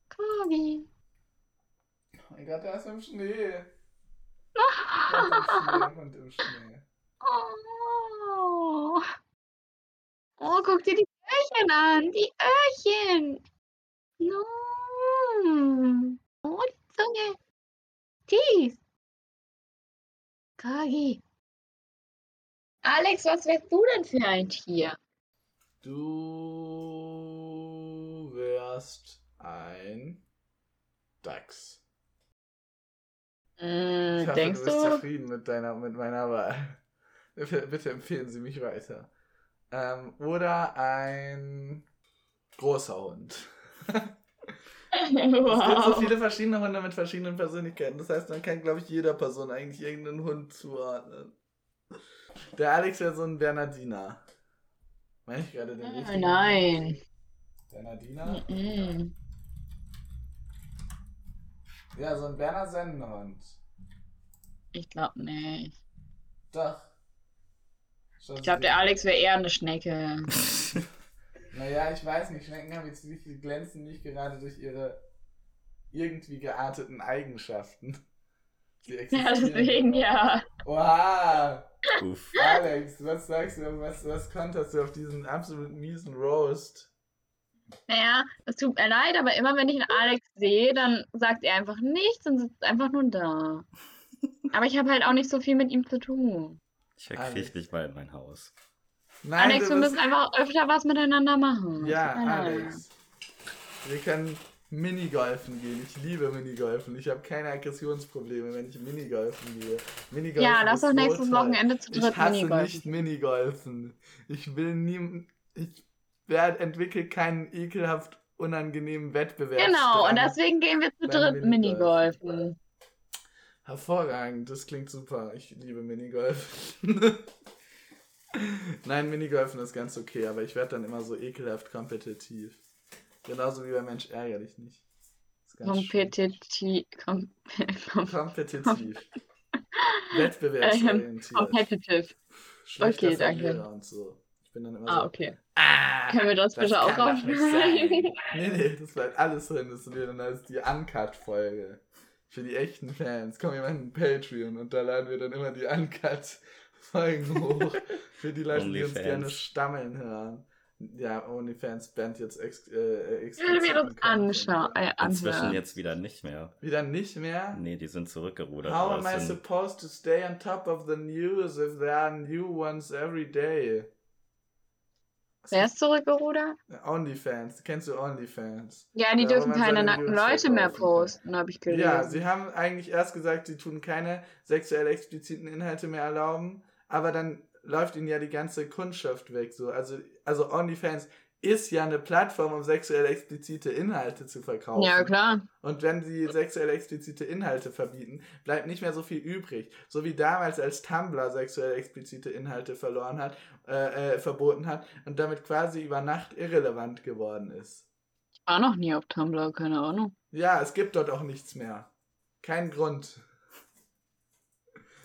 Corgi. Oh mein Gott, der ist im Schnee. Und im Schnee und im Schnee. Oh. oh, guck dir die Öhrchen an. Die Öhrchen. No. Oh, die Zunge. Teeth. Corgi. Alex, was wärst du denn für ein Tier? Du wärst ein Dachs. Mm, Ich hoffe, denkst du bist du? zufrieden mit, deiner, mit meiner Wahl. Bitte, bitte empfehlen Sie mich weiter. Ähm, oder ein großer Hund. Es gibt so wow. viele verschiedene Hunde mit verschiedenen Persönlichkeiten. Das heißt, man kann, glaube ich, jeder Person eigentlich irgendeinen Hund zuordnen. Der Alex wäre so ein Bernardiner. Meine ich gerade den Ah, richtigen? nein. Bernardiner? Mm-mm. Ja, so ein Berner Sennenhund. Ich glaube nicht. Doch. Schon Ich glaube, der Alex wäre eher eine Schnecke. Naja, ich weiß nicht. Schnecken haben jetzt nicht, die glänzen nicht gerade durch ihre irgendwie gearteten Eigenschaften. Sie Ja, existieren deswegen nur. ja. Oha! Uff. Alex, was sagst du, was, was konterst du auf diesen absolut miesen Roast? Naja, es tut mir leid, aber immer wenn ich einen Alex sehe, dann sagt er einfach nichts und sitzt einfach nur da. Aber ich habe halt auch nicht so viel mit ihm zu tun. Ich verkriech dich mal in mein Haus. Nein, Alex, wir müssen einfach öfter was miteinander machen. Ja. Alex. Wir können Minigolfen gehen. Ich liebe Minigolfen. Ich habe keine Aggressionsprobleme, wenn ich Minigolfen gehe. Minigolfen Ja, lass doch nächstes. Wochenende zu dritt Ich hasse Minigolfen. nicht Minigolfen. Ich will nie. Ich entwickle keinen ekelhaft unangenehmen Wettbewerb. Genau, und deswegen gehen wir zu dritt Minigolfen. Minigolfen. Hervorragend, das klingt super. Ich liebe Minigolfen. Nein, Minigolfen ist ganz okay, aber ich werde dann immer so ekelhaft kompetitiv. Genauso wie bei Mensch ärgerlich nicht. Ist ganz schlimm. Kompetitiv. Kom kom Kompetitiv. Wettbewerbsorientiert. competitive. Schlechter Okay, danke. Und so. Ich bin dann immer Ah, so. okay. Ah, Können wir das, das bitte auch nicht rausschneiden? Nee, nee, das bleibt alles drin. Das wird dann als die Uncut-Folge. Für die echten Fans. Kommen wir in Patreon und da laden wir dann immer die Uncut-Folgen hoch. Für die Leute, die uns gerne stammeln hören. Ja, OnlyFans bandt jetzt ex äh, würde mir das expliziten anschauen. Äh, Inzwischen jetzt wieder nicht mehr. Wieder nicht mehr? Nee, die sind zurückgerudert. How am I supposed to stay on top of the news if there are new ones every day? Wer ist zurückgerudert? OnlyFans. Kennst du OnlyFans? Ja, die Ja, dürfen keine nackten Leute mehr posten, habe ich gelesen. Ja, sie haben eigentlich erst gesagt, sie tun keine sexuell expliziten Inhalte mehr erlauben, aber dann läuft ihnen ja die ganze Kundschaft weg. So. Also, also OnlyFans ist ja eine Plattform, um sexuell explizite Inhalte zu verkaufen. ja, klar. Und wenn sie sexuell explizite Inhalte verbieten, bleibt nicht mehr so viel übrig. So wie damals, als Tumblr sexuell explizite Inhalte verloren hat, äh, äh, verboten hat und damit quasi über Nacht irrelevant geworden ist. Ich war noch nie auf Tumblr, keine Ahnung. Ja, es gibt dort auch nichts mehr. Kein Grund.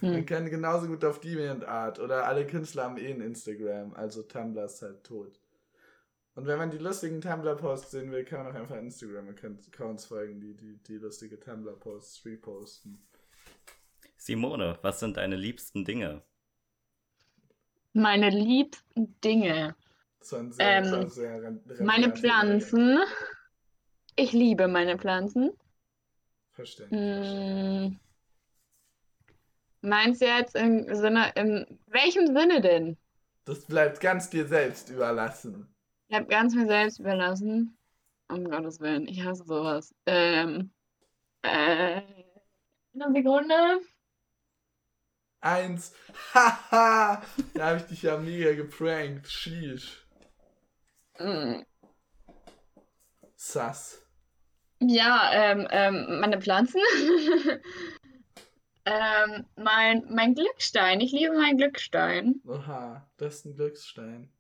Man Hm. kann genauso gut auf DeviantArt oder alle Künstler haben eh ein Instagram, also Tumblr ist halt tot. Und wenn man die lustigen Tumblr-Posts sehen will, kann man auch einfach Instagram-Accounts folgen, die, die, die lustige Tumblr-Posts reposten. Simone, was sind deine liebsten Dinge? Meine liebsten Dinge. Sehr, Ähm, sehr Meine Pflanzen. Ich liebe meine Pflanzen. Verständlich. Mm. Meinst du jetzt im Sinne, in welchem Sinne denn? Das bleibt ganz dir selbst überlassen. Ich habe ganz mir selbst überlassen. Um Gottes Willen, ich hasse sowas. Ähm, äh, eine Sekunde. Eins. Haha! da habe ich dich ja mega geprankt. Sheesh. Mm. Sass. Ja, ähm, ähm, meine Pflanzen. ähm, mein, mein Glückstein. Ich liebe meinen Glückstein. Oha, das ist ein Glücksstein.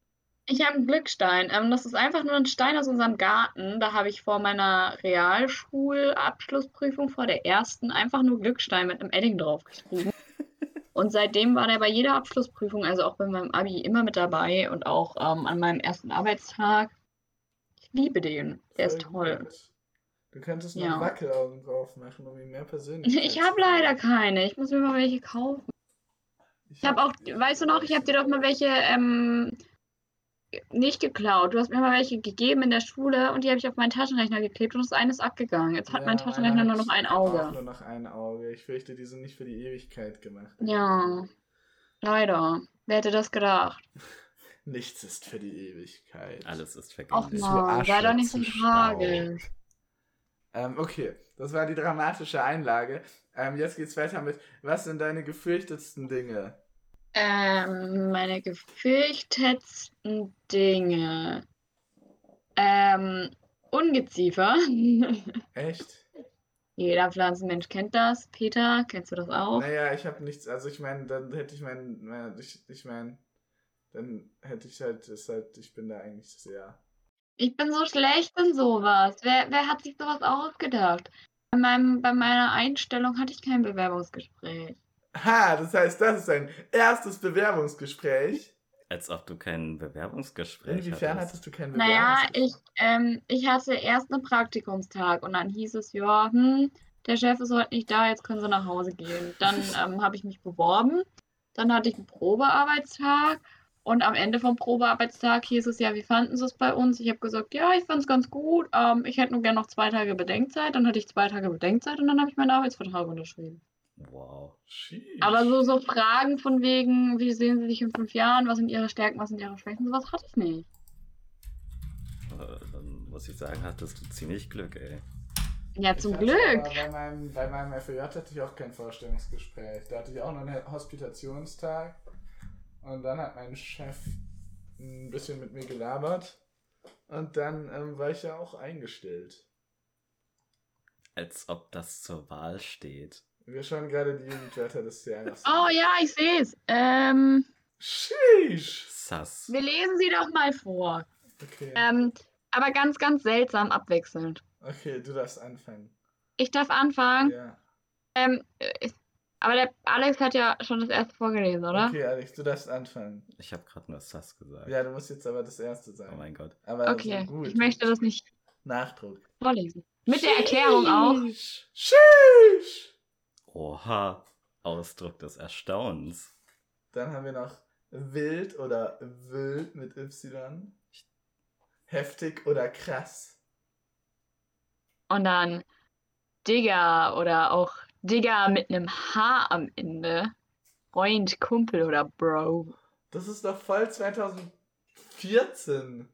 Ich habe einen Glückstein. Ähm, das ist einfach nur ein Stein aus unserem Garten. Da habe ich vor meiner Realschulabschlussprüfung, vor der ersten, einfach nur Glückstein mit einem Edding draufgeschrieben. Und seitdem war der bei jeder Abschlussprüfung, also auch bei meinem Abi, immer mit dabei und auch ähm, an meinem ersten Arbeitstag. Ich liebe den. Der ist Voll toll. gut. Du könntest noch Ja. Wackelaugen drauf machen, um ihm mehr Persönlichkeit Ich habe leider keine. Ich muss mir mal welche kaufen. Ich habe auch, weißt du noch, ich habe dir doch mal welche ähm, nicht geklaut. Du hast mir mal welche gegeben in der Schule und die habe ich auf meinen Taschenrechner geklebt und das eine ist abgegangen. Jetzt hat Ja, mein Taschenrechner nur noch ein Auch Auge. nur noch ein Auge. Ich fürchte, die sind nicht für die Ewigkeit gemacht. Ja, leider. Wer hätte das gedacht? Nichts ist für die Ewigkeit. Alles ist vergänglich. zu man, sei doch nicht so tragisch. Ähm, okay, das war die dramatische Einlage. Ähm, jetzt geht's weiter mit, was sind deine gefürchtetsten Dinge? Ähm, meine gefürchtetsten Dinge. Ähm, Ungeziefer. Echt? Jeder Pflanzenmensch kennt das. Peter, kennst du das auch? Naja, ich habe nichts, also ich meine, dann hätte ich mein, mein ich, ich meine, dann hätte ich halt, ist halt, ich bin da eigentlich sehr. Ich bin so schlecht in sowas. Wer, wer hat sich sowas ausgedacht? Bei, meinem, bei meiner Einstellung hatte ich kein Bewerbungsgespräch. Ha, das heißt, das ist ein erstes Bewerbungsgespräch. Als ob du kein Bewerbungsgespräch Inwiefern hattest. hattest du kein Naja, Bewerbungsgespräch? ich, ähm, ich hatte erst einen Praktikumstag und dann hieß es, ja, hm, der Chef ist heute nicht da, jetzt können Sie nach Hause gehen. Dann ähm, habe ich mich beworben, dann hatte ich einen Probearbeitstag und am Ende vom Probearbeitstag hieß es, ja, wie fanden Sie es bei uns? Ich habe gesagt, ja, ich fand es ganz gut, ähm, ich hätte nur gerne noch zwei Tage Bedenkzeit. Dann hatte ich zwei Tage Bedenkzeit und dann habe ich meinen Arbeitsvertrag unterschrieben. Wow. Sheesh. Aber so, so Fragen von wegen, wie sehen Sie sich in fünf Jahren, was sind Ihre Stärken, was sind Ihre Schwächen, sowas hatte ich nicht. Dann muss ich sagen, hattest du ziemlich Glück, ey. Ja, Ich zum hatte Glück. Bei meinem, bei meinem FJ hatte ich auch kein Vorstellungsgespräch. Da hatte ich auch nur einen Hospitationstag. Und dann hat mein Chef ein bisschen mit mir gelabert. Und dann ähm, war ich ja auch eingestellt. Als ob das zur Wahl steht. Wir schauen gerade die Jugendwörter des Jahres. Oh ja, ich sehe es. Ähm, Sheesh. Sass. wir lesen sie doch mal vor. Okay. Ähm, aber ganz, ganz seltsam abwechselnd. Okay, du darfst anfangen. Ich darf anfangen. Ja. Ähm, äh, aber der Alex hat ja schon das erste vorgelesen, oder? Okay, Alex, du darfst anfangen. Ich habe gerade nur Sass gesagt. Ja, du musst jetzt aber das erste Oh sein. mein Gott. Aber Okay, gut. ich möchte das nicht Nachdruck. vorlesen. Mit der Erklärung auch. Sheesh. Oha. Ausdruck des Erstaunens. Dann haben wir noch wild oder wild mit Y. Heftig oder krass. Und dann Digger oder auch Digger mit einem H am Ende. Freund, Kumpel oder Bro. Das ist doch voll 2005 14.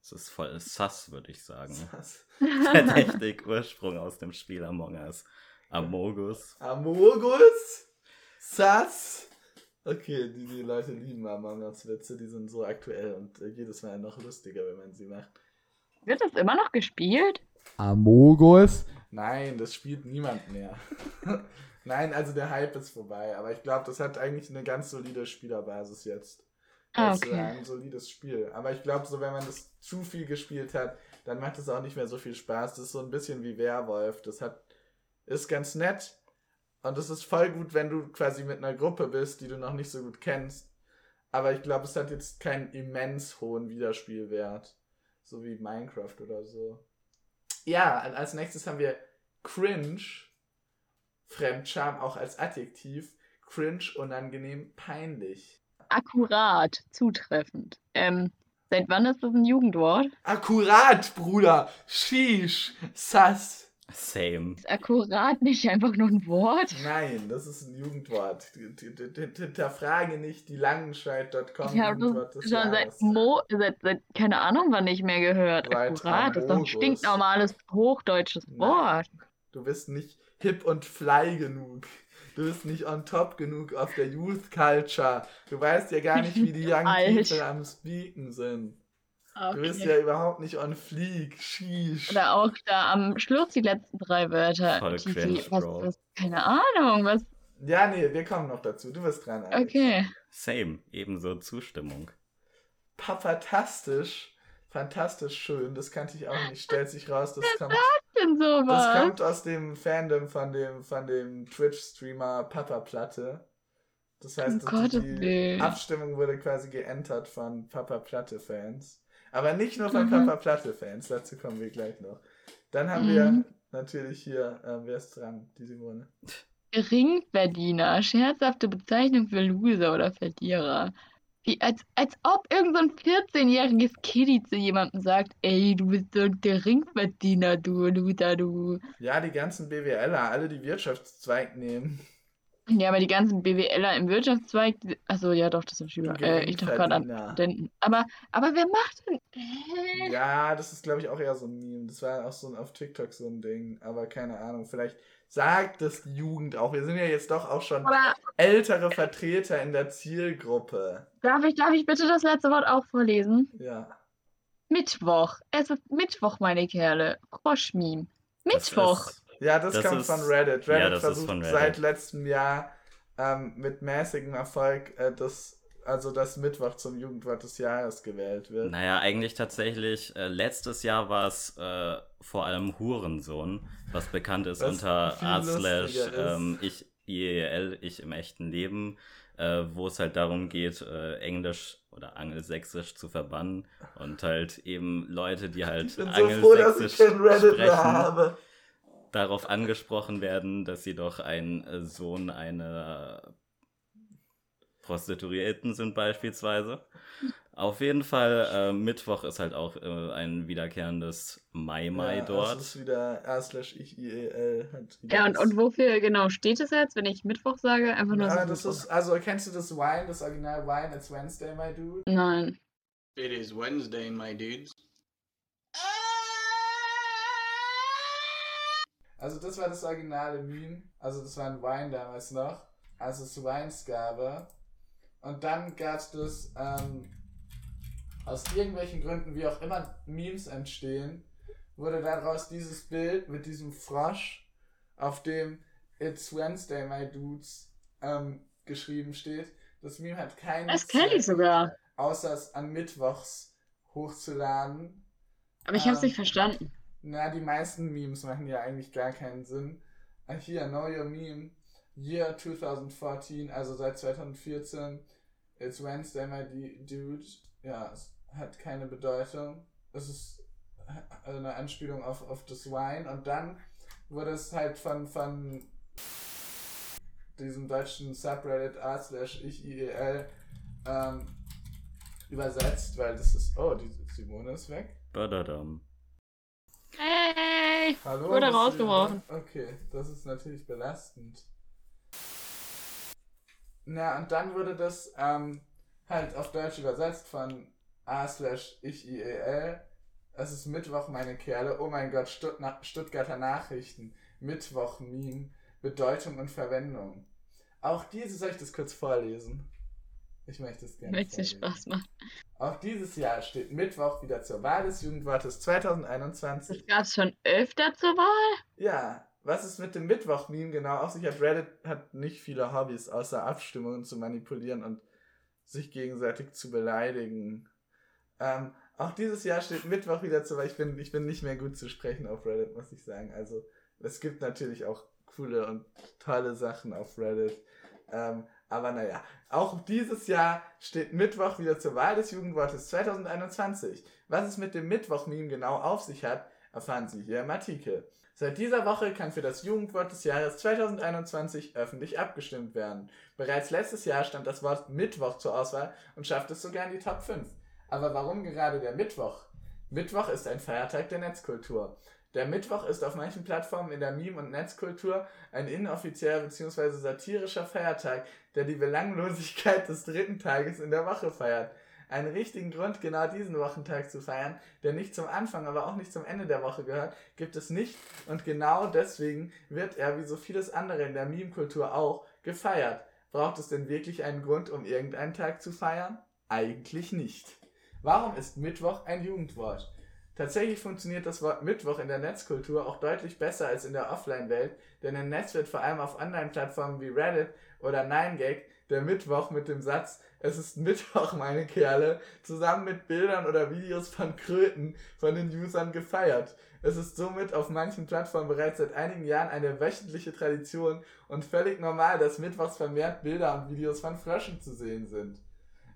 Das ist voll sass, würde ich sagen. Was? Verdächtig Ursprung aus dem Spiel Among Us. Amogus. Amogus? Sass? Okay, die, die Leute lieben Among Us Witze, die sind so aktuell und äh, jedes Mal noch lustiger, wenn man sie macht. Wird das immer noch gespielt? Amogus? Nein, das spielt niemand mehr. Nein, also der Hype ist vorbei, aber ich glaube, das hat eigentlich eine ganz solide Spielerbasis jetzt. Ah, Das ist okay. ein solides Spiel. Aber ich glaube, so wenn man das zu viel gespielt hat, dann macht es auch nicht mehr so viel Spaß. Das ist so ein bisschen wie Werwolf. Das hat ist ganz nett und es ist voll gut, wenn du quasi mit einer Gruppe bist, die du noch nicht so gut kennst. Aber ich glaube, es hat jetzt keinen immens hohen Wiederspielwert, so wie Minecraft oder so. Ja, als nächstes haben wir Cringe, Fremdscham auch als Adjektiv, Cringe, unangenehm, peinlich. Akkurat, zutreffend. Ähm, seit wann ist das ein Jugendwort? Akkurat, Bruder. Sheesh. Sass. Same. Ist akkurat nicht einfach nur ein Wort? Nein, das ist ein Jugendwort. Hinterfrage nicht die Langenscheid.com Ich habe das schon seit. Mo seit, seit keine Ahnung wann nicht mehr gehört. Seit Akkurat, das ist doch ein stinknormales hochdeutsches Nein. Wort. Du bist nicht hip und fly genug. Du bist nicht on top genug auf der Youth Culture. Du weißt ja gar nicht, wie die Young. People am Speaken sind. Du bist Okay. ja überhaupt nicht on fleek. Sheesh. Oder auch da am Schluss die letzten drei Wörter. Voll die, cringe, die, was, Bro. was, keine Ahnung, was. Ja, nee, wir kommen noch dazu. Du bist dran. Alex. Okay. Same. Ebenso Zustimmung. Papatastisch. Fantastisch schön. Das kannte ich auch nicht. Stellt sich raus, das kommt, Denn das sowas. kommt aus dem Fandom von dem, von dem Twitch-Streamer Papa Platte. Das heißt, Um die. Abstimmung wurde quasi geentert von Papa Platte-Fans. Aber nicht nur von Mhm. Papa Platte-Fans. Dazu kommen wir gleich noch. Dann haben Mhm. wir natürlich hier, äh, wer ist dran? Die Simone. Geringverdiener, scherzhafte Bezeichnung für Loser oder Verlierer. Wie, als, als ob irgend so ein 14-jähriges Kitty zu jemandem sagt, ey, du bist so ein Geringverdiener, du Loser, du. Ja, die ganzen BWLer, alle die Wirtschaftszweig nehmen. Ja, aber die ganzen BWLer im Wirtschaftszweig, achso, ja doch, das sind Schüler. Äh, ich dachte gerade an. Studenten. Aber, aber wer macht denn. Äh, Ja, das ist, glaube ich, auch eher so ein Meme. Das war auch so ein, auf TikTok so ein Ding. Aber keine Ahnung, vielleicht sagt das die Jugend auch. Wir sind ja jetzt doch auch schon aber ältere Vertreter in der Zielgruppe. darf ich, darf ich bitte das letzte Wort auch vorlesen? Ja. Mittwoch. Es ist Mittwoch, meine Kerle. Froschmeme. Das Mittwoch. ist- Ja, das, Das kommt ist- von Reddit. Reddit ja, versucht Reddit. seit letztem Jahr ähm, mit mäßigem Erfolg, äh, das, also dass Mittwoch zum Jugendwort des Jahres gewählt wird. Naja, eigentlich tatsächlich, äh, letztes Jahr war es äh, vor allem Hurensohn, was bekannt ist Was unter viel a slash ähm, ich, IEL, ich im echten Leben, äh, wo es halt darum geht, äh, Englisch oder Angelsächsisch zu verbannen und halt eben Leute, die halt Ich bin so froh, dass ich Angelsächsisch kein Reddit mehr sprechen, habe. Darauf angesprochen werden, dass sie doch ein äh, Sohn einer Prostituierten sind beispielsweise. Auf jeden Fall, äh, Mittwoch ist halt auch äh, ein wiederkehrendes Mai-Mai ja, dort. Das ist wieder r slash ich IEL. Hat wieder Ja, und, und wofür genau steht es jetzt, wenn ich Mittwoch sage? Einfach nur Ja, so das Mittwoch. ist, also kennst du das Wine, das Original Wine, It's Wednesday, my dude? Nein. It is Wednesday, my dudes. Also das war das originale Meme, also das war ein Wine damals noch, als es Wines gab. Und dann gab es das, ähm, aus irgendwelchen Gründen, wie auch immer Memes entstehen, wurde daraus dieses Bild mit diesem Frosch, auf dem It's Wednesday, my dudes, ähm, geschrieben steht. Das Meme hat keinen Das kenne ich sogar. außer es an Mittwochs hochzuladen. Aber ich habe es Ähm, nicht verstanden. Na, die meisten Memes machen ja eigentlich gar keinen Sinn. Ah, Hier, Know Your Meme. Year 2014, also seit 2014. It's Wednesday, my dude. Ja, es hat keine Bedeutung. Es ist äh, eine Anspielung auf, auf das Wine. Und dann wurde es halt von, von diesem deutschen Subreddit r slash ich IEL ähm, übersetzt, weil das ist. Oh, die Simone ist weg. Badadam. Hey! Hallo? Wurde rausgeworfen. Okay, das ist natürlich belastend. Na, und dann wurde das ähm, halt auf Deutsch übersetzt von A slash ich IEL. Es ist Mittwoch, meine Kerle. Oh mein Gott, Stutt Stuttgarter Nachrichten. Mittwoch, Meme. Bedeutung und Verwendung. Auch diese, soll ich das kurz vorlesen? Ich möchte es gerne. Möchte Spaß machen. Auch dieses Jahr steht Mittwoch wieder zur Wahl des Jugendwortes 2021. Das gab es schon öfter zur Wahl? Ja, was es mit dem Mittwoch-Meme genau auf sich hat? Reddit hat nicht viele Hobbys, außer Abstimmungen zu manipulieren und sich gegenseitig zu beleidigen. Ähm, auch dieses Jahr steht Mittwoch wieder zur Wahl. Ich bin, ich bin nicht mehr gut zu sprechen auf Reddit, muss ich sagen. Also, es gibt natürlich auch coole und tolle Sachen auf Reddit. Ähm, aber naja, auch dieses Jahr steht Mittwoch wieder zur Wahl des Jugendwortes 2021. Was es mit dem Mittwoch-Meme genau auf sich hat, erfahren Sie hier im Artikel. Seit dieser Woche kann für das Jugendwort des Jahres 2021 öffentlich abgestimmt werden. Bereits letztes Jahr stand das Wort Mittwoch zur Auswahl und schaffte es sogar in die Top 5. Aber warum gerade der Mittwoch? Mittwoch ist ein Feiertag der Netzkultur. Der Mittwoch ist auf manchen Plattformen in der Meme- und Netzkultur ein inoffizieller bzw. satirischer Feiertag, der die Belanglosigkeit des dritten Tages in der Woche feiert. Einen richtigen Grund, genau diesen Wochentag zu feiern, der nicht zum Anfang, aber auch nicht zum Ende der Woche gehört, gibt es nicht und genau deswegen wird er, wie so vieles andere in der Meme-Kultur auch, gefeiert. Braucht es denn wirklich einen Grund, um irgendeinen Tag zu feiern? Eigentlich nicht. Warum ist Mittwoch ein Jugendwort? Tatsächlich funktioniert das Wort Mittwoch in der Netzkultur auch deutlich besser als in der Offline-Welt, denn im Netz wird vor allem auf Online-Plattformen wie Reddit oder 9gag der Mittwoch mit dem Satz Es ist Mittwoch, meine Kerle, zusammen mit Bildern oder Videos von Kröten von den Usern gefeiert. Es ist somit auf manchen Plattformen bereits seit einigen Jahren eine wöchentliche Tradition und völlig normal, dass mittwochs vermehrt Bilder und Videos von Fröschen zu sehen sind.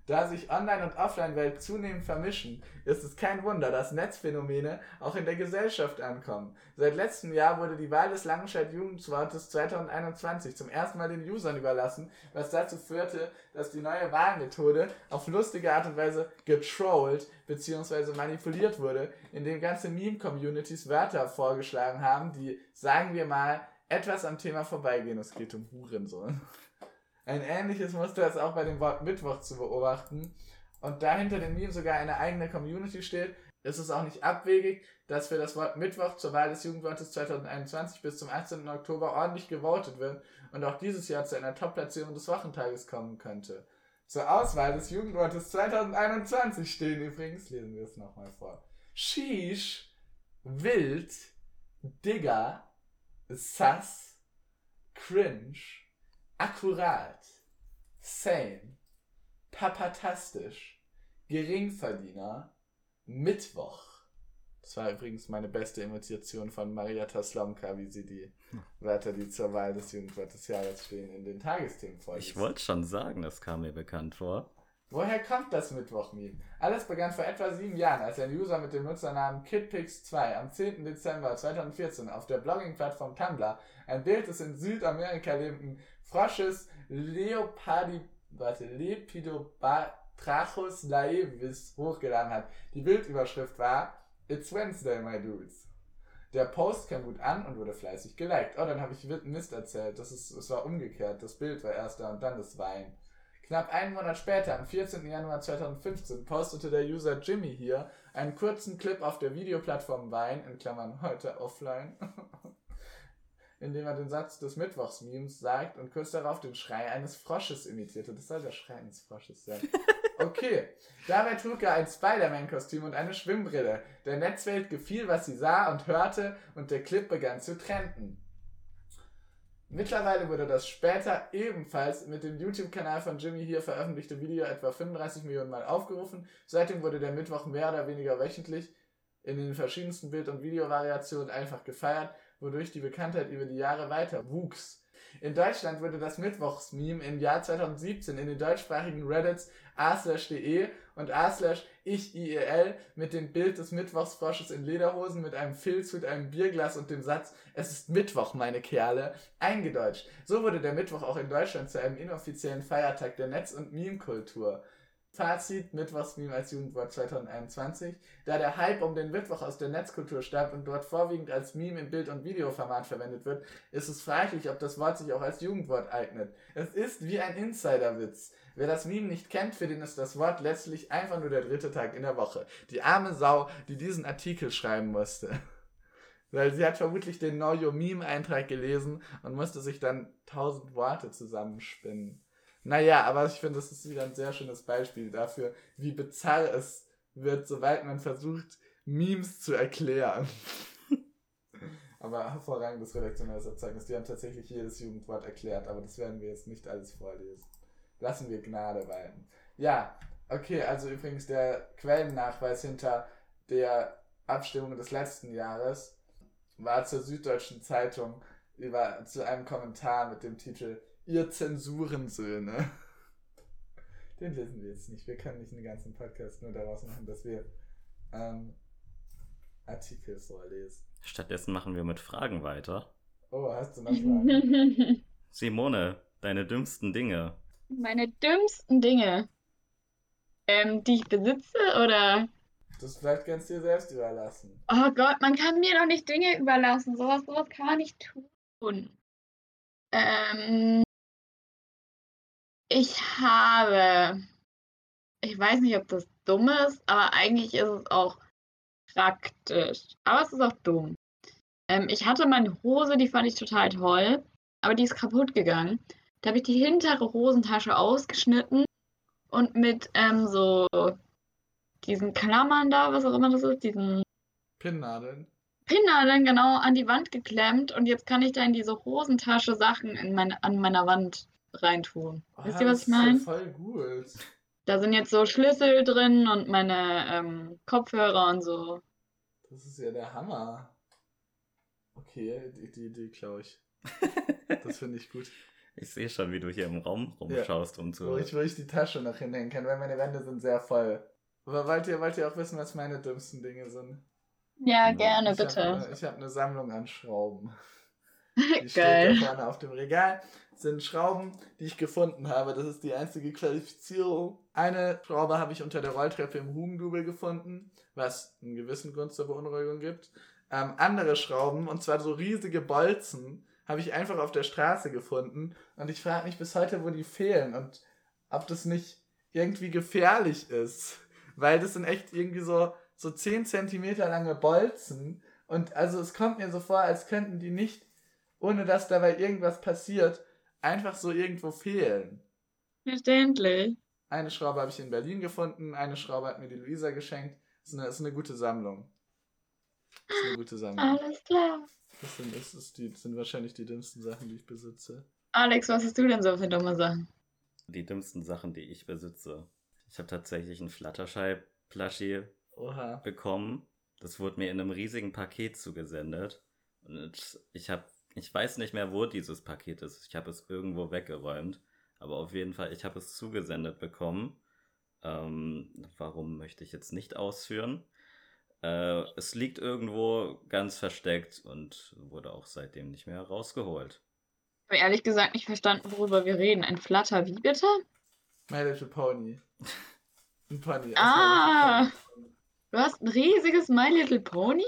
Da sich Online- und Offline-Welt zunehmend vermischen, ist es kein Wunder, dass Netzphänomene auch in der Gesellschaft ankommen. Seit letztem Jahr wurde die Wahl des Langenscheid-Jugendwortes 2021 zum ersten Mal den Usern überlassen, was dazu führte, dass die neue Wahlmethode auf lustige Art und Weise getrollt bzw. manipuliert wurde, indem ganze Meme-Communities Wörter vorgeschlagen haben, die, sagen wir mal, etwas am Thema vorbeigehen. Es geht um Hurensohn. Ein ähnliches Muster ist auch bei dem Wort Mittwoch zu beobachten. Und da hinter dem Meme sogar eine eigene Community steht, ist es auch nicht abwegig, dass für das Wort Mittwoch zur Wahl des Jugendwortes 2021 bis zum 18. Oktober ordentlich gewotet wird und auch dieses Jahr zu einer Top-Platzierung des Wochentages kommen könnte. Zur Auswahl des Jugendwortes 2021 stehen übrigens, lesen wir es nochmal vor, Sheesh, Wild, Digger, Sass, Cringe, akkurat, sane, papatastisch, Geringverdiener, Mittwoch. Das war übrigens meine beste Imitation von Marietta Slomka, wie sie die Wörter, die zur Wahl des Jugendwort des Jahres stehen, in den Tagesthemen vorliest. Ich wollte schon sagen, das kam mir bekannt vor. Woher kommt das Mittwoch-Meme? Alles begann vor etwa sieben Jahren, als ein User mit dem Nutzernamen KidPix2 am 10. Dezember 2014 auf der Blogging-Plattform Tumblr ein Bild des in Südamerika lebenden Frosches Leopardi, warte, Lepidobatrachus laevis hochgeladen hat. Die Bildüberschrift war It's Wednesday, my dudes. Der Post kam gut an und wurde fleißig geliked. Oh, dann habe ich Mist erzählt. Das ist, es war umgekehrt. Das Bild war erst da und dann das Wein. Knapp einen Monat später, am 14. Januar 2015, postete der User Jimmy hier einen kurzen Clip auf der Videoplattform Vine, in Klammern heute offline, in dem er den Satz des Mittwochs-Memes sagt und kurz darauf den Schrei eines Frosches imitierte. Das soll der Schrei eines Frosches sein. Okay, dabei trug er ein Spider-Man-Kostüm und eine Schwimmbrille. Der Netzwelt gefiel, was sie sah und hörte und der Clip begann zu trenden. Mittlerweile wurde das später ebenfalls mit dem YouTube-Kanal von Jimmy hier veröffentlichte Video etwa 35 Millionen Mal aufgerufen. Seitdem wurde der Mittwoch mehr oder weniger wöchentlich in den verschiedensten Bild- und Videovariationen einfach gefeiert, wodurch die Bekanntheit über die Jahre weiter wuchs. In Deutschland wurde das Mittwochs-Meme im Jahr 2017 in den deutschsprachigen Reddits a/de und a/ich-iel mit dem Bild des Mittwochsfrosches in Lederhosen mit einem Filz mit einem Bierglas und dem Satz Es ist Mittwoch, meine Kerle, eingedeutscht. So wurde der Mittwoch auch in Deutschland zu einem inoffiziellen Feiertag der Netz- und Meme-Kultur. Fazit, Mittwochsmeme als Jugendwort 2021. Da der Hype um den Mittwoch aus der Netzkultur stammt und dort vorwiegend als Meme im Bild- und Videoformat verwendet wird, ist es fraglich, ob das Wort sich auch als Jugendwort eignet. Es ist wie ein Insiderwitz. Wer das Meme nicht kennt, für den ist das Wort letztlich einfach nur der dritte Tag in der Woche. Die arme Sau, die diesen Artikel schreiben musste. Weil sie hat vermutlich den Know Your Meme-Eintrag gelesen und musste sich dann tausend Worte zusammenspinnen. Naja, aber ich finde, das ist wieder ein sehr schönes Beispiel dafür, wie bizarr es wird, sobald man versucht, Memes zu erklären. aber hervorragendes redaktionelles Erzeugnis. Die haben tatsächlich jedes Jugendwort erklärt, aber das werden wir jetzt nicht alles vorlesen. Lassen wir Gnade walten. Ja, okay, also übrigens der Quellennachweis hinter der Abstimmung des letzten Jahres war zur Süddeutschen Zeitung über, zu einem Kommentar mit dem Titel Ihr Zensurensöhne. Den lesen wir jetzt nicht. Wir können nicht einen ganzen Podcast nur daraus machen, dass wir ähm, Artikel vorlesen. Stattdessen machen wir mit Fragen weiter. Oh, hast du noch Fragen? Simone, deine dümmsten Dinge. Meine dümmsten Dinge. Ähm, die ich besitze oder. Das vielleicht kannst du dir selbst überlassen. Oh Gott, man kann mir doch nicht Dinge überlassen. Sowas, sowas kann man nicht tun. Ähm, ich habe. Ich weiß nicht, ob das dumm ist, aber eigentlich ist es auch praktisch. Aber es ist auch dumm. Ähm, ich hatte meine Hose, die fand ich total toll, aber die ist kaputt gegangen. Da habe ich die hintere Hosentasche ausgeschnitten und mit ähm, so diesen Klammern da, was auch immer das ist, diesen Pinnnadeln. Pinnnadeln genau an die Wand geklemmt und jetzt kann ich da in diese Hosentasche Sachen in meine, an meiner Wand reintun. Oh, Wisst ihr, was das ich ja meine? voll gut. Da sind jetzt so Schlüssel drin und meine ähm, Kopfhörer und so. Das ist ja der Hammer. Okay, die, die Idee klaue ich. Das finde ich gut. Ich sehe schon, wie du hier im Raum rumschaust, um zu. Wo ich, wo ich die Tasche noch hinhängen kann, weil meine Wände sind sehr voll. Aber wollt ihr, wollt ihr auch wissen, was meine dümmsten Dinge sind? Ja, Ja, gerne, ich Hab bitte. eine, ich habe eine Sammlung an Schrauben. Die steht Geil. da vorne auf dem Regal. Das sind Schrauben, die ich gefunden habe. Das ist die einzige Qualifizierung. Eine Schraube habe ich unter der Rolltreppe im Hugendubel gefunden, was einen gewissen Grund zur Beunruhigung gibt. Ähm, andere Schrauben, und zwar so riesige Bolzen, habe ich einfach auf der Straße gefunden. Und ich frage mich bis heute, wo die fehlen und ob das nicht irgendwie gefährlich ist. Weil das sind echt irgendwie so, so 10 Zentimeter lange Bolzen. Und also es kommt mir so vor, als könnten die nicht, ohne dass dabei irgendwas passiert, einfach so irgendwo fehlen. Verständlich. Eine Schraube habe ich in Berlin gefunden, eine Schraube hat mir die Luisa geschenkt. Das ist eine, ist eine gute Sammlung. Das ist eine gute Sammlung. Alles klar. Das sind, das, ist die, das sind wahrscheinlich die dümmsten Sachen, die ich besitze. Alex, was hast du denn so für dumme Sachen? Die dümmsten Sachen, die ich besitze. Ich habe tatsächlich einen Fluttershy-Plushie Oha. bekommen. Das wurde mir in einem riesigen Paket zugesendet. Und ich habe, ich weiß nicht mehr, wo dieses Paket ist. Ich habe es irgendwo weggeräumt. Aber auf jeden Fall, ich habe es zugesendet bekommen. Ähm, warum möchte ich jetzt nicht ausführen? Äh, es liegt irgendwo ganz versteckt und wurde auch seitdem nicht mehr rausgeholt. Ich habe ehrlich gesagt nicht verstanden, worüber wir reden. Ein Flutter, wie bitte? My Little Pony. Ein Pony. aus Ah. Pony. Du hast ein riesiges My Little Pony?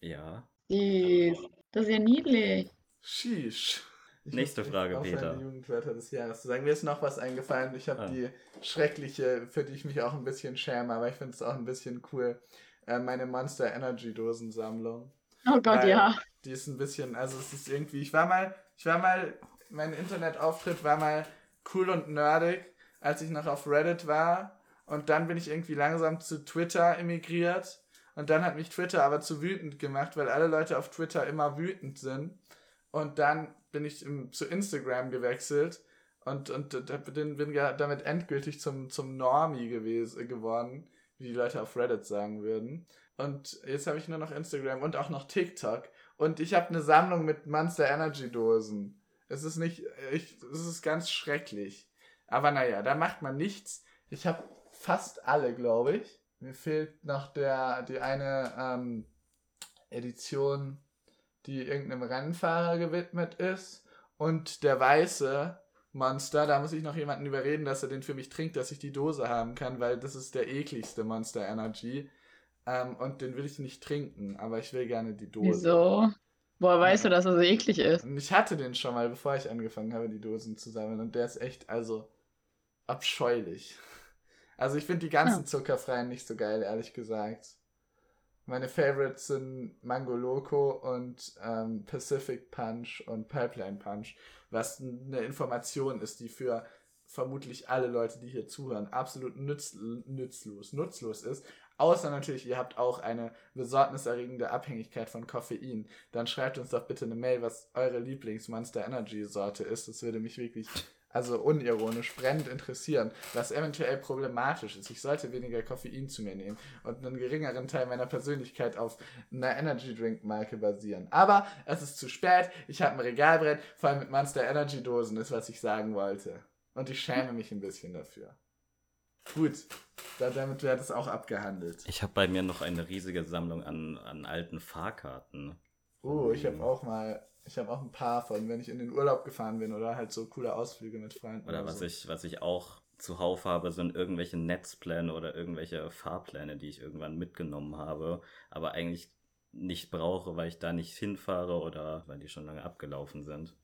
Ja. Süß. Das ist ja niedlich. Sheesh. Ich Nächste Frage, Peter. die Jugendwörter des Jahres zu sagen. Mir ist noch was eingefallen. Ich habe Ah. die schreckliche, für die ich mich auch ein bisschen schäme, aber ich finde es auch ein bisschen cool. Äh, meine Monster Energy Dosensammlung. Oh Gott, Weil ja. Die ist ein bisschen, also es ist irgendwie, ich war mal, ich war mal, mein Internetauftritt war mal cool und nerdig, als ich noch auf Reddit war. Und dann bin ich irgendwie langsam zu Twitter emigriert. Und dann hat mich Twitter aber zu wütend gemacht, weil alle Leute auf Twitter immer wütend sind. Und dann bin ich im, zu Instagram gewechselt und, und, bin, bin ja damit endgültig zum, zum Normie gewesen, geworden, wie die Leute auf Reddit sagen würden. Und jetzt habe ich nur noch Instagram und auch noch TikTok. Und ich habe eine Sammlung mit Monster Energy Dosen. Es ist nicht, ich, es ist ganz schrecklich. Aber naja, da macht man nichts. Ich habe fast alle, glaube ich. Mir fehlt noch der, die eine ähm, Edition, die irgendeinem Rennfahrer gewidmet ist. Und der weiße, Monster. Da muss ich noch jemanden überreden, dass er den für mich trinkt, dass ich die Dose haben kann, weil das ist der ekligste Monster Energy. Ähm, und den will ich nicht trinken, aber ich will gerne die Dose. Wieso? Woher weißt du, dass er so eklig ist? Und ich hatte den schon mal, bevor ich angefangen habe, die Dosen zu sammeln. Und der ist echt, also, abscheulich. Also ich finde die ganzen Ja. zuckerfreien nicht so geil, ehrlich gesagt. Meine Favorites sind Mango Loco und ähm, Pacific Punch und Pipeline Punch, was eine Information ist, die für vermutlich alle Leute, die hier zuhören, absolut nütz, nützlos, nutzlos ist. Außer natürlich, ihr habt auch eine besorgniserregende Abhängigkeit von Koffein. Dann schreibt uns doch bitte eine Mail, was eure Lieblings-Monster Energy Sorte ist. Das würde mich wirklich, also unironisch, brennend interessieren, was eventuell problematisch ist. Ich sollte weniger Koffein zu mir nehmen und einen geringeren Teil meiner Persönlichkeit auf einer Energy Drink Marke basieren. Aber es ist zu spät. Ich habe ein Regalbrett voll mit Monster Energy Dosen, ist was ich sagen wollte. Und ich schäme mich ein bisschen dafür. Gut, da, damit wird es auch abgehandelt. Ich habe bei mir noch eine riesige Sammlung an, an alten Fahrkarten. Oh, ich habe auch mal, ich habe auch ein paar von, wenn ich in den Urlaub gefahren bin oder halt so coole Ausflüge mit Freunden. Oder was so. ich, was ich auch zuhauf habe, sind irgendwelche Netzpläne oder irgendwelche Fahrpläne, die ich irgendwann mitgenommen habe, aber eigentlich nicht brauche, weil ich da nicht hinfahre oder weil die schon lange abgelaufen sind.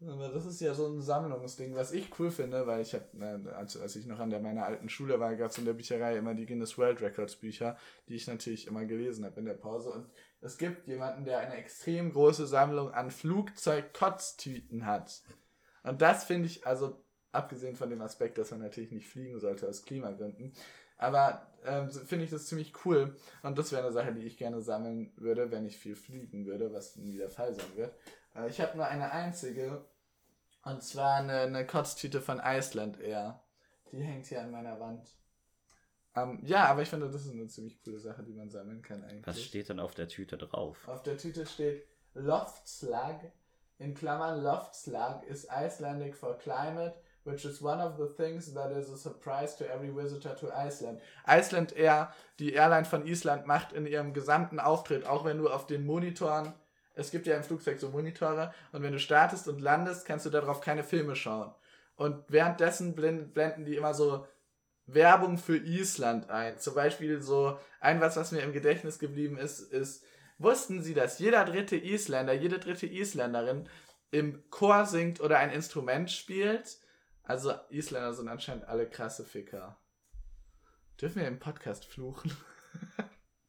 Das ist ja so ein Sammlungsding, was ich cool finde, weil ich habe, als, als ich noch an der, meiner alten Schule war, gab es in der Bücherei immer die Guinness World Records Bücher, die ich natürlich immer gelesen habe in der Pause. Und es gibt jemanden, der eine extrem große Sammlung an Flugzeug-Kotztüten hat. Und das finde ich, also abgesehen von dem Aspekt, dass man natürlich nicht fliegen sollte aus Klimagründen, aber ähm, finde ich das ziemlich cool. Und das wäre eine Sache, die ich gerne sammeln würde, wenn ich viel fliegen würde, was nie der Fall sein wird. Äh, ich habe nur eine einzige. Und zwar eine, eine Kotztüte von Iceland Air. Die hängt hier an meiner Wand. Ähm, ja, aber ich finde, das ist eine ziemlich coole Sache, die man sammeln kann eigentlich. Was steht denn auf der Tüte drauf? Auf der Tüte steht Loftslag. In Klammern, Loftslag is Icelandic for climate, which is one of the things that is a surprise to every visitor to Iceland. Iceland Air, die Airline von Island, macht in ihrem gesamten Auftritt, auch wenn du auf den Monitoren, es gibt ja im Flugzeug so Monitore, und wenn du startest und landest, kannst du darauf keine Filme schauen. Und währenddessen blenden die immer so Werbung für Island ein. Zum Beispiel so, ein was, was mir im Gedächtnis geblieben ist, ist, wussten Sie, dass jeder dritte Isländer, jede dritte Isländerin im Chor singt oder ein Instrument spielt? Also Isländer sind anscheinend alle krasse Ficker. Dürfen wir im Podcast fluchen?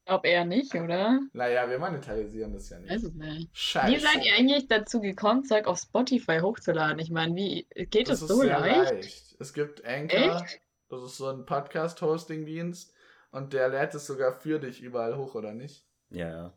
Ob er nicht, oder? Naja, wir monetarisieren das ja Weiß nicht. es nicht. Scheiße. Wie seid ihr eigentlich dazu gekommen, Zeug auf Spotify hochzuladen? Ich meine, wie geht das, ist so sehr leicht? Es gibt Anchor, Echt? Das ist so ein Podcast-Hosting-Dienst und der lädt es sogar für dich überall hoch, oder nicht? Ja, ja.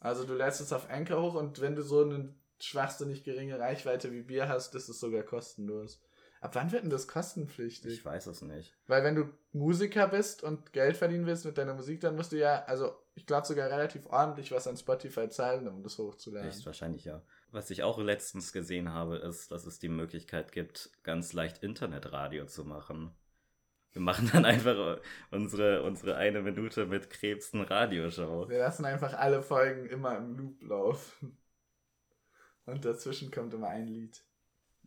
Also du lädst es auf Anchor hoch und wenn du so eine schwachsinnig geringe Reichweite wie wir hast, ist es sogar kostenlos. Ab wann wird denn das kostenpflichtig? Ich weiß es nicht. Weil wenn du Musiker bist und Geld verdienen willst mit deiner Musik, dann musst du ja, also ich glaube sogar relativ ordentlich was an Spotify zahlen, um das hochzuladen. Echt wahrscheinlich ja. Was ich auch letztens gesehen habe, ist, dass es die Möglichkeit gibt, ganz leicht Internetradio zu machen. Wir machen dann einfach unsere, unsere eine Minute mit Krebsen Radioshow. Wir lassen einfach alle Folgen immer im Loop laufen. Und dazwischen kommt immer ein Lied.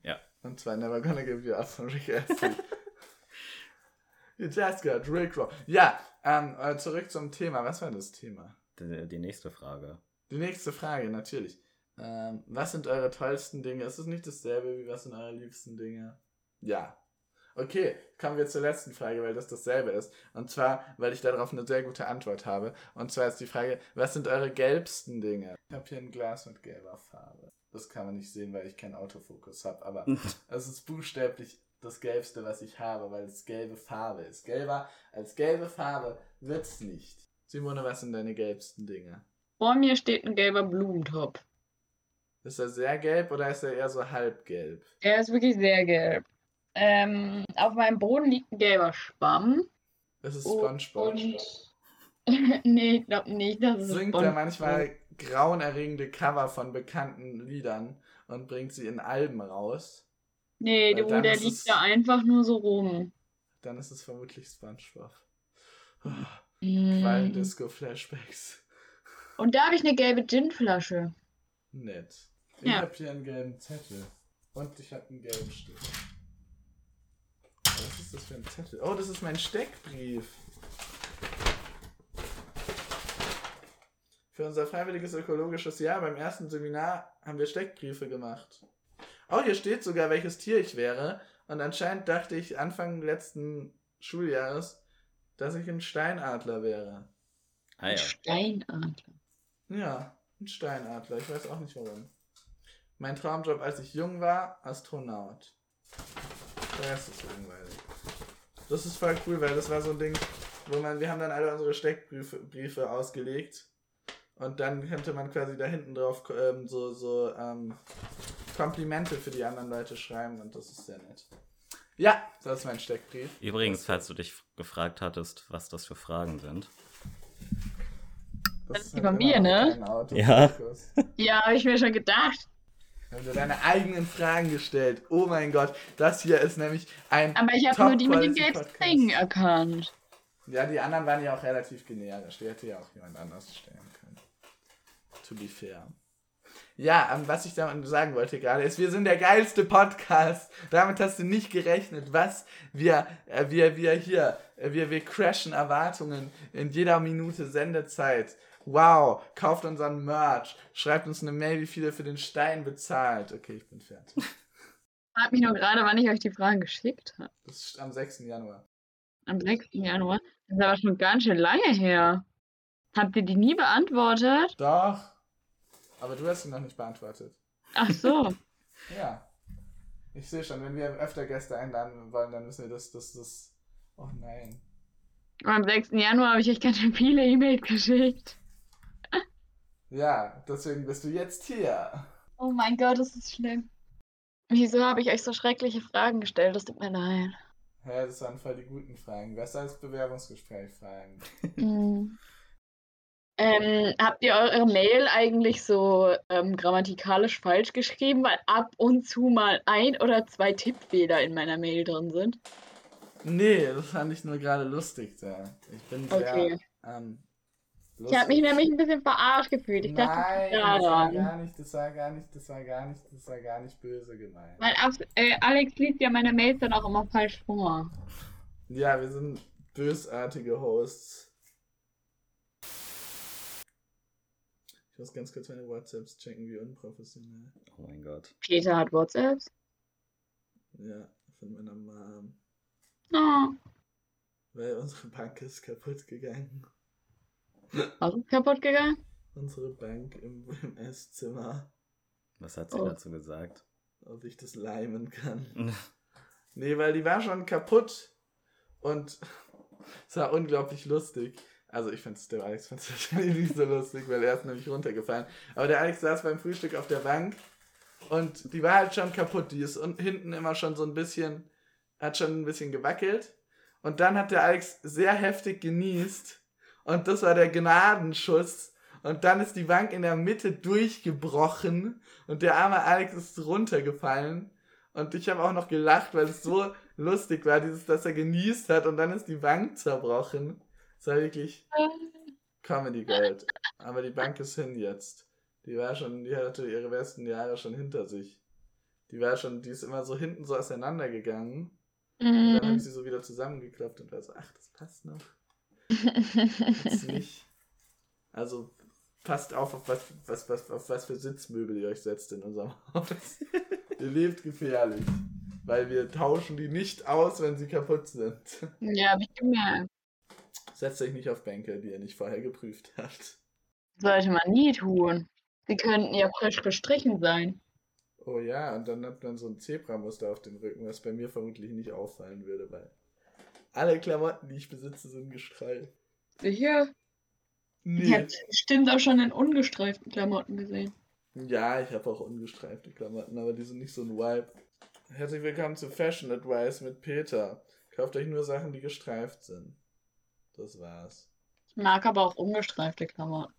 Ja. Und zwar Never Gonna Give You Up von Rick Astley. you just got Rick Roll. Ja, ähm, äh, zurück zum Thema. Was war das Thema? Die, die nächste Frage. Die nächste Frage, natürlich. Ähm, was sind eure tollsten Dinge? Ist es nicht dasselbe wie was sind eure liebsten Dinge? Ja. Okay, kommen wir zur letzten Frage, weil das dasselbe ist. Und zwar, weil ich darauf eine sehr gute Antwort habe. Und zwar ist die Frage, was sind eure gelbsten Dinge? Ich habe hier ein Glas mit gelber Farbe. Das kann man nicht sehen, weil ich keinen Autofokus habe, aber es ist buchstäblich das Gelbste, was ich habe, weil es gelbe Farbe ist. Gelber als gelbe Farbe wird's nicht. Simone, was sind deine gelbsten Dinge? Vor mir steht ein gelber Blumentopf. Ist er sehr gelb oder ist er eher so halbgelb? Er ist wirklich sehr gelb. Ähm, auf meinem Boden liegt ein gelber Schwamm. Das ist Oh, SpongeBob. Und. nee, ich glaube nicht, dass es Singt SpongeBob er manchmal grauenerregende Cover von bekannten Liedern und bringt sie in Alben raus, Nee, du, der ist liegt es- da einfach nur so rum. dann ist es vermutlich SpongeBob. Mm. Quallen-Disco-Flashbacks. Und da habe ich eine gelbe Ginflasche. Nett. Ich Ja. hab hier einen gelben Zettel. Und ich habe einen gelben Stift. Was ist das für ein Zettel? Oh, das ist mein Steckbrief. Für unser freiwilliges ökologisches Jahr beim ersten Seminar haben wir Steckbriefe gemacht. Oh, hier steht sogar, welches Tier ich wäre. Und anscheinend dachte ich Anfang letzten Schuljahres, dass ich ein Steinadler wäre. Ah ja. Steinadler. Ja, ein Steinadler. Ich weiß auch nicht warum. Mein Traumjob, als ich jung war, Astronaut. Das ist langweilig. Das ist voll cool, weil das war so ein Ding, wo man, wir haben dann alle unsere Steckbriefe Briefe ausgelegt und dann könnte man quasi da hinten drauf ähm, so, so ähm, Komplimente für die anderen Leute schreiben und das ist sehr nett. Ja, das ist mein Steckbrief. Übrigens, falls du dich gefragt hattest, was das für Fragen sind. Das ist die halt mir, ne? Ja. Ja, habe ich mir schon gedacht. Haben dir deine eigenen Fragen gestellt. Oh mein Gott, das hier ist nämlich ein. Aber ich habe nur die mit den gelben Top-Quality-Podcast. Ringen erkannt. Ja, die anderen waren ja auch relativ generisch. Die hätte ja auch jemand anders stellen können. To be fair. Ja, ähm, was ich damit sagen wollte gerade ist, wir sind der geilste Podcast. Damit hast du nicht gerechnet, was wir, äh, wir, wir hier, äh, wir, wir crashen Erwartungen in jeder Minute Sendezeit. Wow, kauft unseren Merch, schreibt uns eine Mail, wie viel ihr für den Stein bezahlt. Okay, ich bin fertig. Frag mich nur gerade, wann ich euch die Fragen geschickt habe. Das ist am 6. Januar. Am 6. Januar. Das ist aber schon ganz schön lange her. Habt ihr die nie beantwortet? Doch. Aber du hast sie noch nicht beantwortet. Ach so. Ja. Ich sehe schon, wenn wir öfter Gäste einladen wollen, dann müssen wir das, das, das. Oh nein. Am 6. Januar habe ich euch ganz schön viele E-Mails geschickt. Ja, deswegen bist du jetzt hier. Oh mein Gott, das ist schlimm. Wieso habe ich euch so schreckliche Fragen gestellt? Das tut mir leid. Hä, das waren voll die guten Fragen. Besser als Bewerbungsgespräch-Fragen. Mhm. Ähm, habt ihr eure Mail eigentlich so ähm, grammatikalisch falsch geschrieben, weil ab und zu mal ein oder zwei Tippfehler in meiner Mail drin sind? Nee, das fand ich nur gerade lustig da. Ich bin sehr. Okay. Ähm, Ich habe mich nämlich ein bisschen verarscht gefühlt. Ich dachte, Nein, das das war gar nicht, das war gar nicht, das war gar nicht, das war gar nicht böse gemeint. Weil Ab- äh, Alex liest ja meine Mails dann auch immer falsch vor. Ja, wir sind bösartige Hosts. Ich muss ganz kurz meine WhatsApps checken, wie unprofessionell. Oh mein Gott. Peter hat WhatsApps. Ja, von meiner Mom. Oh, Weil unsere Bank ist kaputt gegangen. Was ist kaputt gegangen? Unsere Bank im, im Esszimmer. Was hat sie Oh. dazu gesagt? Ob ich das leimen kann. Nee, weil die war schon kaputt. Und es war unglaublich lustig. Also ich fand es, der Alex fand es wahrscheinlich nicht so lustig, weil er ist nämlich runtergefallen. Aber der Alex saß beim Frühstück auf der Bank und die war halt schon kaputt. Die ist un- hinten immer schon so ein bisschen, hat schon ein bisschen gewackelt. Und dann hat der Alex sehr heftig genießt. Und das war der Gnadenschuss. Und dann ist die Bank in der Mitte durchgebrochen. Und der arme Alex ist runtergefallen. Und ich habe auch noch gelacht, weil es so lustig war, dieses, dass er genießt hat und dann ist die Bank zerbrochen. Das war wirklich Comedy Gold. Aber die Bank ist hin jetzt. Die war schon, die hatte ihre besten Jahre schon hinter sich. Die war schon, die ist immer so hinten so auseinandergegangen. Und dann habe ich Mhm. sie so wieder zusammengeklappt und war so, ach, das passt noch. Nicht. Also passt auf, auf was, was, was, auf was für Sitzmöbel ihr euch setzt in unserem Haus. ihr lebt gefährlich. Weil wir tauschen die nicht aus, wenn sie kaputt sind. ja, hab ich gemerkt. Setzt euch nicht auf Bänke, die ihr nicht vorher geprüft habt. Sollte man nie tun. Sie könnten ja frisch gestrichen sein. Oh ja, und dann hat man so ein Zebramuster auf dem Rücken, was bei mir vermutlich nicht auffallen würde, weil alle Klamotten, die ich besitze, sind gestreift. Sicher? Nee. Ich habe bestimmt auch schon in ungestreiften Klamotten gesehen. Ja, ich habe auch ungestreifte Klamotten, aber die sind nicht so ein Vibe. Herzlich willkommen zu Fashion Advice mit Peter. Kauft euch nur Sachen, die gestreift sind. Das war's. Ich mag aber auch ungestreifte Klamotten.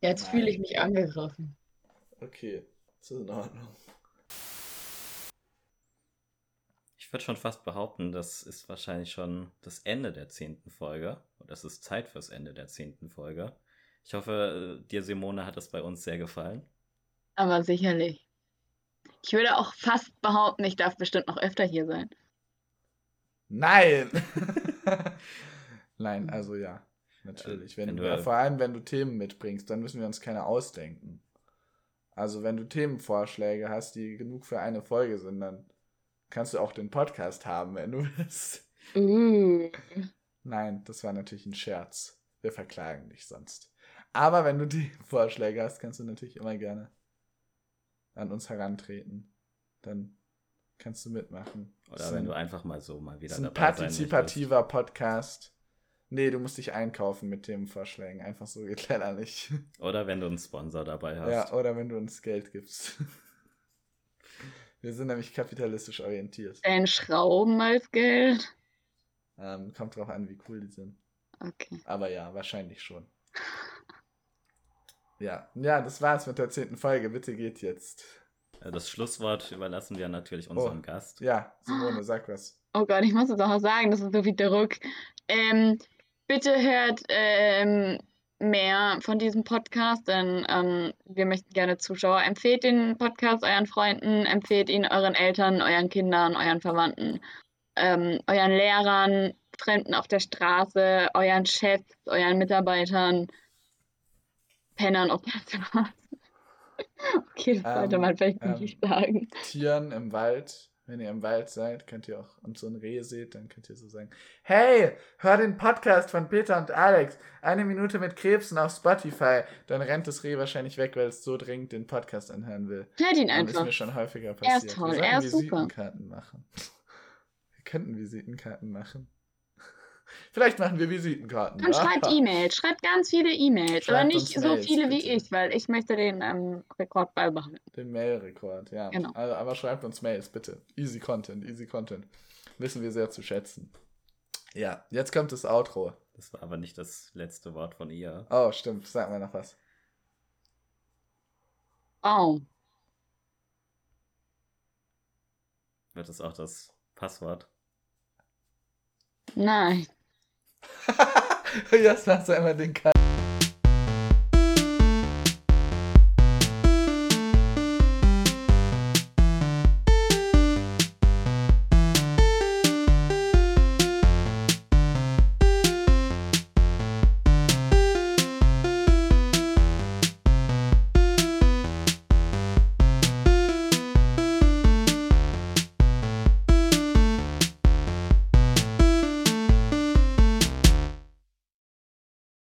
Jetzt fühle ich mich angegriffen. Okay, das ist in Ordnung. Ich würde schon fast behaupten, das ist wahrscheinlich schon das Ende der zehnten Folge. Und es ist Zeit fürs Ende der zehnten Folge. Ich hoffe, äh, dir, Simone, hat es bei uns sehr gefallen. Aber sicherlich. Ich würde auch fast behaupten, ich darf bestimmt noch öfter hier sein. Nein! Nein, also ja. Natürlich. Wenn, Wenn du, du- vor allem, wenn du Themen mitbringst, dann müssen wir uns keine ausdenken. Also, wenn du Themenvorschläge hast, die genug für eine Folge sind, dann kannst du auch den Podcast haben, wenn du willst. Uh. Nein, das war natürlich ein Scherz. Wir verklagen dich sonst. Aber wenn du Themenvorschläge hast, kannst du natürlich immer gerne an uns herantreten. Dann kannst du mitmachen. Das Oder ist wenn ein- du einfach mal so mal wieder Das ist ein dabei sein möchtest. partizipativer Podcast. Nee, du musst dich einkaufen mit Themenvorschlägen. Einfach so geht leider nicht. Oder wenn du einen Sponsor dabei hast. Ja, oder wenn du uns Geld gibst. Wir sind nämlich kapitalistisch orientiert. Ein Schrauben als Geld. Ähm, kommt drauf an, wie cool die sind. Okay. Aber ja, wahrscheinlich schon. Ja, ja, das war's mit der zehnten Folge. Bitte geht jetzt. Äh, Das Schlusswort überlassen wir natürlich unserem Oh. Gast. Ja, Simone, sag was. Oh Gott, ich muss es auch noch sagen, das ist so viel Druck. Ähm, bitte hört ähm, mehr von diesem Podcast, denn ähm, wir möchten gerne Zuschauer. Empfehlt den Podcast euren Freunden, empfehlt ihn euren Eltern, euren Kindern, euren Verwandten, ähm, euren Lehrern, Fremden auf der Straße, euren Chefs, euren Mitarbeitern, Pennern auf der Straße. Okay, das sollte Ähm, man vielleicht ähm, nicht sagen. Tieren im Wald. Wenn ihr im Wald seid, könnt ihr auch und so ein Reh seht, dann könnt ihr so sagen: Hey, hör den Podcast von Peter und Alex. Eine Minute mit Krebsen auf Spotify. Dann rennt das Reh wahrscheinlich weg, weil es so dringend den Podcast anhören will. Hört ihn Ähm, ist einfach. mir schon häufiger Er passiert. ist toll, Wir er ist super. Visitenkarten machen. Wir könnten Visitenkarten machen. Vielleicht machen wir Visitenkarten. Dann schreibt Ah. E-Mails, schreibt ganz viele E-Mails, aber Schreibt nicht so Mails, viele wie bitte. ich, weil ich möchte den ähm, Rekord beibehalten. Den Mail-Rekord, ja. Genau. Also, aber schreibt uns Mails, bitte. Easy Content, easy Content. Wissen wir sehr zu schätzen. Ja, jetzt kommt das Outro. Das war aber nicht das letzte Wort von ihr. Oh, stimmt. Sag mal noch was. Oh, Wird es auch das Passwort? nein. Jetzt machst du einmal den Cut.